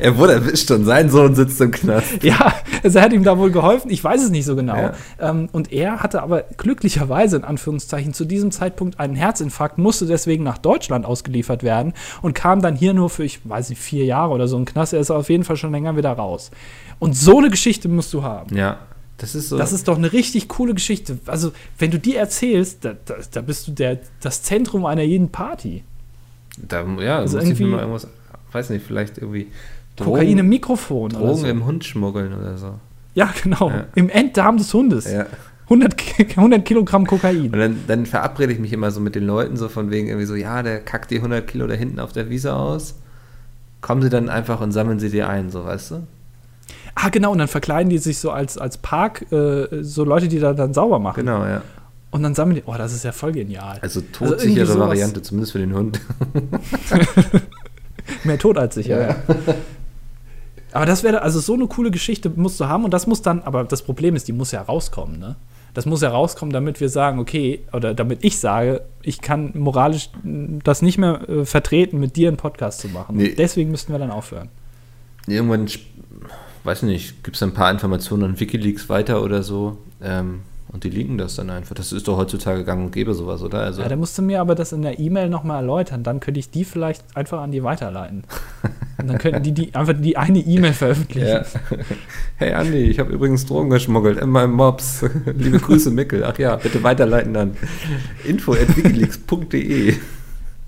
Speaker 2: er wurde erwischt und sein Sohn sitzt im Knast.
Speaker 1: Ja, also er hat ihm da wohl geholfen. Ich weiß es nicht so genau. Ja. Ähm, und er hatte aber glücklicherweise in Anführungszeichen zu diesem Zeitpunkt einen Herzinfarkt, musste deswegen nach Deutschland ausgeliefert werden und kam dann hier nur für, ich weiß nicht, vier Jahre oder so im Knast. Er ist auf jeden Fall schon länger wieder raus. Und so eine Geschichte musst du haben.
Speaker 2: Ja. Das ist, so.
Speaker 1: das ist doch eine richtig coole Geschichte. Also, wenn du die erzählst, da, da, da bist du der, das Zentrum einer jeden Party.
Speaker 2: Da, ja, also muss ich mir mal irgendwas, weiß nicht, vielleicht irgendwie
Speaker 1: Drogen, Kokain im Mikrofon.
Speaker 2: Drogen so. im Hund schmuggeln oder so.
Speaker 1: Ja, genau. Ja. Im Enddarm des Hundes.
Speaker 2: Ja.
Speaker 1: 100, 100 Kilogramm Kokain.
Speaker 2: Und dann, dann, verabrede ich mich immer so mit den Leuten, so von wegen irgendwie so, ja, der kackt die 100 Kilo da hinten auf der Wiese aus. Kommen sie dann einfach und sammeln sie die ein, so, weißt du?
Speaker 1: Ah, genau, und dann verkleiden die sich so als, als Park, äh, so Leute, die da dann sauber machen.
Speaker 2: Genau, ja.
Speaker 1: Und dann sammeln die, oh, das ist ja voll genial.
Speaker 2: Also, also todsichere also Variante, zumindest für den Hund.
Speaker 1: Mehr tot als sicher, ja. ja. Aber das wäre, also so eine coole Geschichte musst du haben und das muss dann, aber das Problem ist, die muss ja rauskommen, ne? Das muss ja rauskommen, damit wir sagen, okay, oder damit ich sage, ich kann moralisch das nicht mehr äh, vertreten, mit dir einen Podcast zu machen. Nee. Deswegen müssten wir dann aufhören.
Speaker 2: Irgendwann, weiß nicht, gibt es ein paar Informationen an Wikileaks weiter oder so. Ähm, und die liegen das dann einfach. Das ist doch heutzutage gang und gäbe sowas, oder?
Speaker 1: Also ja, da musst du mir aber das in der E-Mail nochmal erläutern. Dann könnte ich die vielleicht einfach an die weiterleiten. und dann könnten die, die einfach die eine E-Mail veröffentlichen. Ja.
Speaker 2: Hey Andi, ich habe übrigens Drogen geschmuggelt in meinem Mops. Liebe Grüße, Mickel. Ach ja, bitte weiterleiten dann. info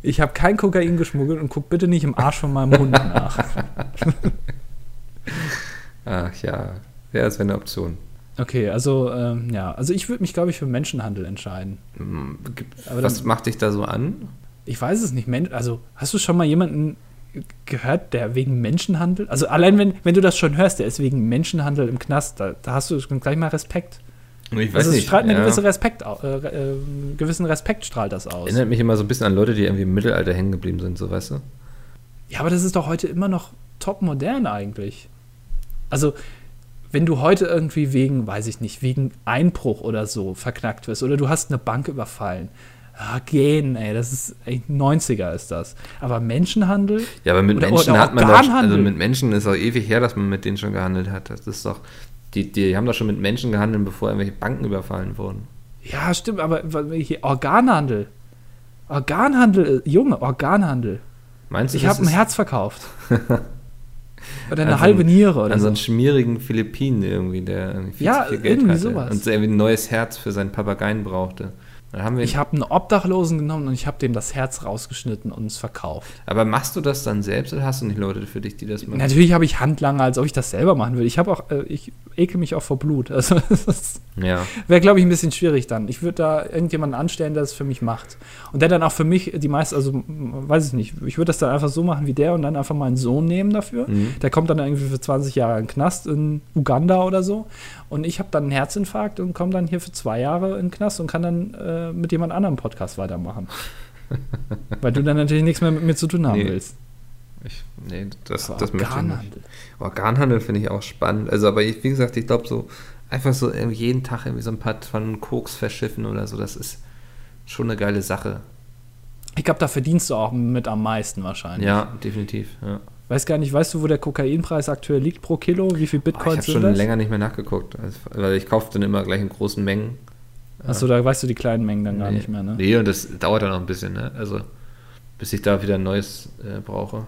Speaker 1: Ich habe kein Kokain geschmuggelt und guck bitte nicht im Arsch von meinem Hund nach.
Speaker 2: Ach ja, ja, das wäre eine Option.
Speaker 1: Okay, also ähm, ja, also ich würde mich, glaube ich, für Menschenhandel entscheiden.
Speaker 2: Hm, Aber Was dann, macht dich da so an?
Speaker 1: Ich weiß es nicht. Also hast du schon mal jemanden gehört, der wegen Menschenhandel? Also allein wenn, wenn du das schon hörst, der ist wegen Menschenhandel im Knast, da, da hast du gleich mal Respekt.
Speaker 2: Ich weiß also es
Speaker 1: strahlt eine ja. gewisse Respekt, äh, äh, gewissen Respekt strahlt das aus.
Speaker 2: Erinnert mich immer so ein bisschen an Leute, die irgendwie im Mittelalter hängen geblieben sind, so weißt du?
Speaker 1: Ja, aber das ist doch heute immer noch top modern eigentlich. Also wenn du heute irgendwie wegen, weiß ich nicht, wegen Einbruch oder so verknackt wirst oder du hast eine Bank überfallen, ja, gehen, ey, das ist ey, 90er ist das. Aber Menschenhandel?
Speaker 2: Ja, aber mit
Speaker 1: oder,
Speaker 2: Menschen
Speaker 1: oder
Speaker 2: hat man doch, also mit Menschen ist auch ewig her, dass man mit denen schon gehandelt hat. Das ist doch, die, die haben doch schon mit Menschen gehandelt, bevor irgendwelche Banken überfallen wurden.
Speaker 1: Ja, stimmt, aber hier Organhandel. Organhandel, Junge, Organhandel.
Speaker 2: Meinst du,
Speaker 1: ich habe ein Herz verkauft. oder eine
Speaker 2: An so
Speaker 1: halbe
Speaker 2: einen-
Speaker 1: Niere oder
Speaker 2: An so
Speaker 1: so.
Speaker 2: einen schmierigen Philippinen irgendwie, der irgendwie viel
Speaker 1: Ja,
Speaker 2: zu viel Geld
Speaker 1: irgendwie
Speaker 2: hatte
Speaker 1: sowas.
Speaker 2: und so irgendwie ein neues Herz für seinen Papageien brauchte.
Speaker 1: Ich habe einen Obdachlosen genommen und ich habe dem das Herz rausgeschnitten und es verkauft.
Speaker 2: aber machst du das dann selbst oder hast du nicht Leute für dich, die das machen?
Speaker 1: Natürlich habe ich Handlanger, als ob ich das selber machen würde. Ich habe auch, äh, ich ekel mich auch vor Blut. Also das
Speaker 2: Ja.
Speaker 1: wäre, glaube ich, ein bisschen schwierig dann. Ich würde da irgendjemanden anstellen, der es für mich macht. Und der dann auch für mich die meiste, also weiß ich nicht, ich würde das dann einfach so machen wie der und dann einfach meinen Sohn nehmen dafür.
Speaker 2: Mhm.
Speaker 1: Der kommt dann irgendwie für 20 Jahre in den Knast in Uganda oder so. Und ich habe dann einen Herzinfarkt und komme dann hier für zwei Jahre in den Knast und kann dann äh, mit jemand anderem Podcast weitermachen. Weil du dann natürlich nichts mehr mit mir zu tun haben
Speaker 2: Nee.
Speaker 1: willst.
Speaker 2: Ich, nee, das,
Speaker 1: Aber
Speaker 2: das möchte ich nicht.
Speaker 1: Organhandel.
Speaker 2: Organhandel finde ich auch spannend. Also, aber ich, wie gesagt, ich glaube so, einfach so jeden Tag irgendwie so ein paar Tonnen Koks verschiffen oder so, das ist schon eine geile Sache.
Speaker 1: Ich glaube, da verdienst du auch mit am meisten wahrscheinlich.
Speaker 2: Ja, definitiv. Ja.
Speaker 1: Weiß gar nicht, weißt du, wo der Kokainpreis aktuell liegt pro Kilo? Wie viel
Speaker 2: Oh, ich
Speaker 1: Bitcoins
Speaker 2: habe
Speaker 1: sind
Speaker 2: schon
Speaker 1: das?
Speaker 2: länger nicht mehr nachgeguckt, also, weil ich kaufe dann immer gleich in großen Mengen.
Speaker 1: Achso, da weißt du die kleinen Mengen dann gar
Speaker 2: Nee.
Speaker 1: nicht mehr, ne?
Speaker 2: Nee, und das dauert dann noch ein bisschen, ne? Also, bis ich da wieder ein neues äh, brauche.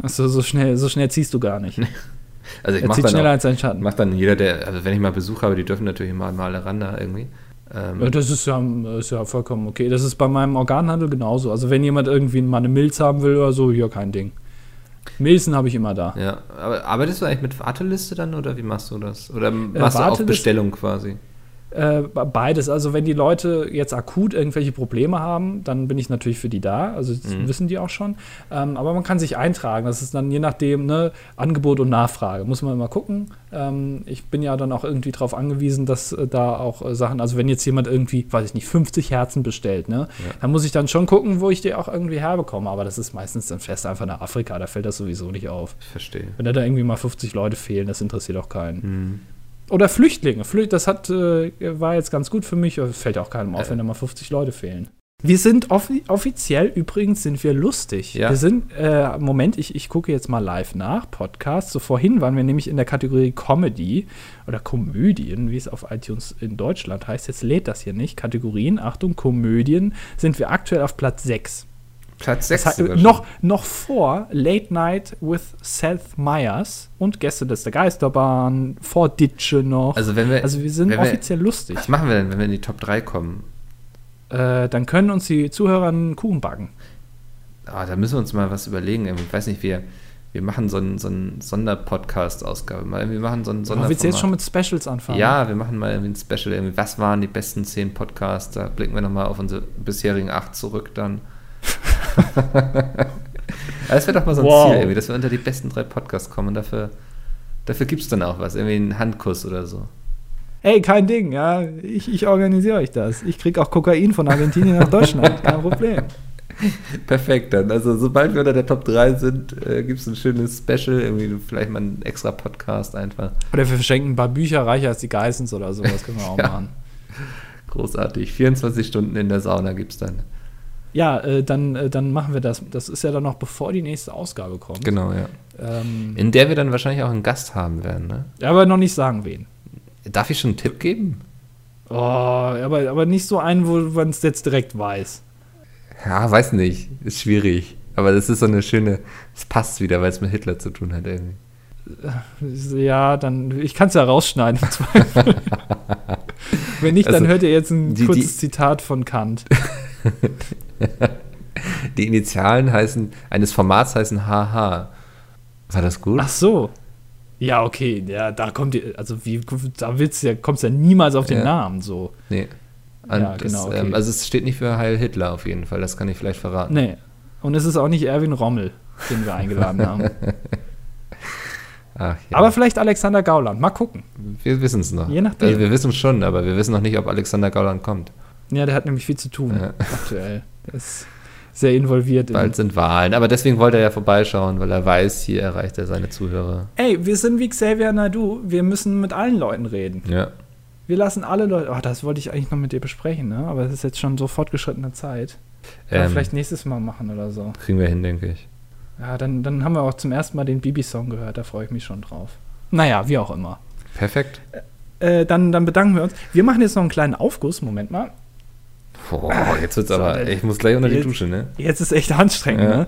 Speaker 1: Achso, so schnell, so schnell ziehst du gar nicht.
Speaker 2: Also, ich
Speaker 1: er zieht
Speaker 2: dann,
Speaker 1: schneller
Speaker 2: auch-
Speaker 1: als sein Schatten.
Speaker 2: mach dann jeder, der, also wenn ich mal Besuch habe, die dürfen natürlich mal, mal alle ran da irgendwie. Ähm,
Speaker 1: Ja, Das ist ja, ist ja vollkommen okay. Das ist bei meinem Organhandel genauso. Also wenn jemand irgendwie mal eine Milz haben will oder so, hier kein Ding. Milzen habe ich immer da.
Speaker 2: Ja, aber arbeitest du eigentlich mit Warteliste dann oder wie machst du das? Oder machst du auf
Speaker 1: Äh,
Speaker 2: Bestellung quasi?
Speaker 1: Äh, beides. Also wenn die Leute jetzt akut irgendwelche Probleme haben, dann bin ich natürlich für die da. Also das
Speaker 2: Mhm.
Speaker 1: wissen die auch schon. Ähm, aber man kann sich eintragen. Das ist dann je nachdem ne, Angebot und Nachfrage. Muss man immer gucken. Ähm, ich bin ja dann auch irgendwie darauf angewiesen, dass äh, da auch äh, Sachen, also wenn jetzt jemand irgendwie, weiß ich nicht, 50 Herzen bestellt, ne,
Speaker 2: Ja.
Speaker 1: dann muss ich dann schon gucken, wo ich die auch irgendwie herbekomme. Aber das ist meistens dann fest einfach nach Afrika. Da fällt das sowieso nicht auf.
Speaker 2: Ich verstehe.
Speaker 1: Wenn da, da irgendwie mal 50 Leute fehlen, das interessiert auch keinen.
Speaker 2: Hm.
Speaker 1: Oder Flüchtlinge. Flü das hat, äh, war jetzt ganz gut für mich. Fällt ja auch keinem auf,
Speaker 2: Äh.
Speaker 1: wenn da mal 50 Leute fehlen. Wir sind offi offiziell übrigens sind wir lustig.
Speaker 2: Ja.
Speaker 1: Wir sind, äh, Moment, ich, ich gucke jetzt mal live nach, Podcast. So vorhin waren wir nämlich in der Kategorie Comedy oder Komödien, wie es auf iTunes in Deutschland heißt. Jetzt lädt das hier nicht. Kategorien, Achtung, Komödien, sind wir aktuell auf Platz 6.
Speaker 2: Platz
Speaker 1: Das
Speaker 2: 6
Speaker 1: heißt,
Speaker 2: sogar schon.
Speaker 1: noch, noch vor Late Night with Seth Meyers und Gäste des der Geisterbahn, vor Ditsche noch.
Speaker 2: Also wenn wir,
Speaker 1: Also wir sind
Speaker 2: wenn wir-
Speaker 1: offiziell lustig.
Speaker 2: was machen wir denn, wenn wir in die Top 3 kommen?
Speaker 1: Äh, dann können uns die Zuhörer einen Kuchen backen.
Speaker 2: Ah, da müssen wir uns mal was überlegen. Ich weiß nicht, wir, wir machen so einen so einen Sonderpodcast-Ausgabe. Wir machen so einen
Speaker 1: Aber willst du jetzt schon mit Specials anfangen?
Speaker 2: Ja, wir machen mal irgendwie ein Special. Irgendwie. Was waren die besten 10 Podcasts? Da blicken wir nochmal auf unsere bisherigen 8 zurück dann. das wäre doch mal so ein
Speaker 1: Wow.
Speaker 2: Ziel, irgendwie, dass wir unter die besten drei Podcasts kommen. Dafür, dafür gibt es dann auch was. Irgendwie einen Handkuss oder so.
Speaker 1: Ey, kein Ding, ja. Ich, ich organisiere euch das. Ich krieg auch Kokain von Argentinien nach Deutschland. Kein Problem.
Speaker 2: Perfekt dann. Also sobald wir unter der Top 3 sind, äh, gibt es ein schönes Special, irgendwie vielleicht mal einen extra Podcast einfach.
Speaker 1: Oder wir verschenken ein paar Bücher reicher als die Geissens oder sowas. Können wir auch
Speaker 2: Ja.
Speaker 1: machen.
Speaker 2: Großartig. 24 Stunden in der Sauna gibt es dann.
Speaker 1: Ja, äh, dann, äh, dann machen wir das. Das ist ja dann noch bevor die nächste Ausgabe kommt.
Speaker 2: Genau, ja.
Speaker 1: Ähm,
Speaker 2: In der wir dann wahrscheinlich auch einen Gast haben werden, ne?
Speaker 1: aber noch nicht sagen, wen.
Speaker 2: Darf ich schon einen Tipp geben?
Speaker 1: Oh, aber, aber nicht so einen, wo man es jetzt direkt weiß.
Speaker 2: Ja, weiß nicht. Ist schwierig. Aber das ist so eine schöne, es passt wieder, weil es mit Hitler zu tun hat irgendwie.
Speaker 1: Ja, dann, ich kann es ja rausschneiden. im Zweifel. Wenn nicht, dann
Speaker 2: Also,
Speaker 1: hört ihr jetzt ein
Speaker 2: die-
Speaker 1: kurzes
Speaker 2: die-
Speaker 1: Zitat von Kant.
Speaker 2: Die Initialen heißen, eines Formats heißen HH. War das gut?
Speaker 1: Ach so. Ja, okay, ja, da kommt ihr, also wie, da willst du ja, kommst ja niemals auf den
Speaker 2: Ja.
Speaker 1: Namen so.
Speaker 2: Nee. Und
Speaker 1: Ja,
Speaker 2: das,
Speaker 1: genau, okay.
Speaker 2: ähm, also es steht nicht für Heil Hitler auf jeden Fall, das kann ich vielleicht verraten.
Speaker 1: Nee. Und es ist auch nicht Erwin Rommel, den wir eingeladen haben.
Speaker 2: Ach, ja.
Speaker 1: Aber vielleicht Alexander Gauland. Mal gucken.
Speaker 2: wir wissen es noch.
Speaker 1: Je nachdem.
Speaker 2: Also wir wissen es schon, aber wir wissen noch nicht, ob Alexander Gauland kommt.
Speaker 1: Ja, der hat nämlich viel zu tun
Speaker 2: Ja.
Speaker 1: aktuell. Das, sehr involviert.
Speaker 2: Bald sind Wahlen, aber deswegen wollte er ja vorbeischauen, weil er weiß, hier erreicht er seine Zuhörer.
Speaker 1: Ey, wir sind wie Xavier Naidu, wir müssen mit allen Leuten reden.
Speaker 2: Ja.
Speaker 1: Wir lassen alle Leute, oh, das wollte ich eigentlich noch mit dir besprechen, ne? aber es ist jetzt schon so fortgeschrittene Zeit.
Speaker 2: Ähm,
Speaker 1: vielleicht nächstes Mal machen oder so.
Speaker 2: Kriegen wir hin, denke ich.
Speaker 1: Ja, dann, dann haben wir auch zum ersten Mal den Bibi-Song gehört, da freue ich mich schon drauf. Naja, wie auch immer.
Speaker 2: Perfekt.
Speaker 1: Äh, dann, dann bedanken wir uns. Wir machen jetzt noch einen kleinen Aufguss, Moment mal.
Speaker 2: Boah, jetzt wird's aber, ich muss gleich unter die
Speaker 1: Jetzt-
Speaker 2: Dusche, ne?
Speaker 1: Jetzt ist echt anstrengend,
Speaker 2: Ja.
Speaker 1: ne?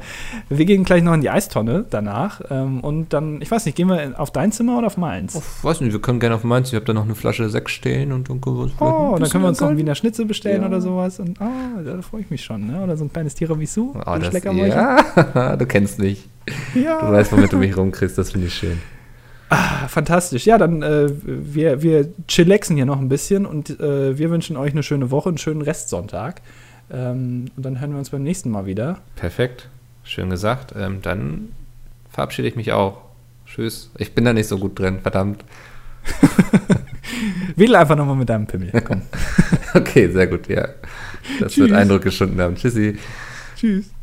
Speaker 1: Wir gehen gleich noch in die Eistonne danach. Ähm, und dann, ich weiß nicht, gehen wir auf dein Zimmer oder auf meins?
Speaker 2: Oh, weiß nicht, wir können gerne auf meins. Ich habe da noch eine Flasche Sekt stehen und dann können wir uns
Speaker 1: Oh, dann können wir uns noch einen. Wiener Schnitzel bestellen
Speaker 2: Ja.
Speaker 1: oder sowas. Und oh, da freue ich mich schon, ne? Oder so ein kleines Tiramisu.
Speaker 2: Oh, das, ja, du kennst mich.
Speaker 1: ja.
Speaker 2: Du weißt, womit du mich rumkriegst, das finde ich schön.
Speaker 1: Ah, fantastisch. Ja, dann äh, wir, wir chillaxen hier noch ein bisschen und äh, wir wünschen euch eine schöne Woche, einen schönen Restsonntag. Ähm, und dann hören wir uns beim nächsten Mal wieder.
Speaker 2: Perfekt, schön gesagt. Ähm, dann verabschiede ich mich auch. Tschüss. Ich bin da nicht so gut drin, verdammt.
Speaker 1: Wedel einfach nochmal mit deinem Pimmel. Komm.
Speaker 2: Okay, sehr gut, ja. Das
Speaker 1: Tschüss.
Speaker 2: wird Eindruck geschunden haben. Tschüssi.
Speaker 1: Tschüss.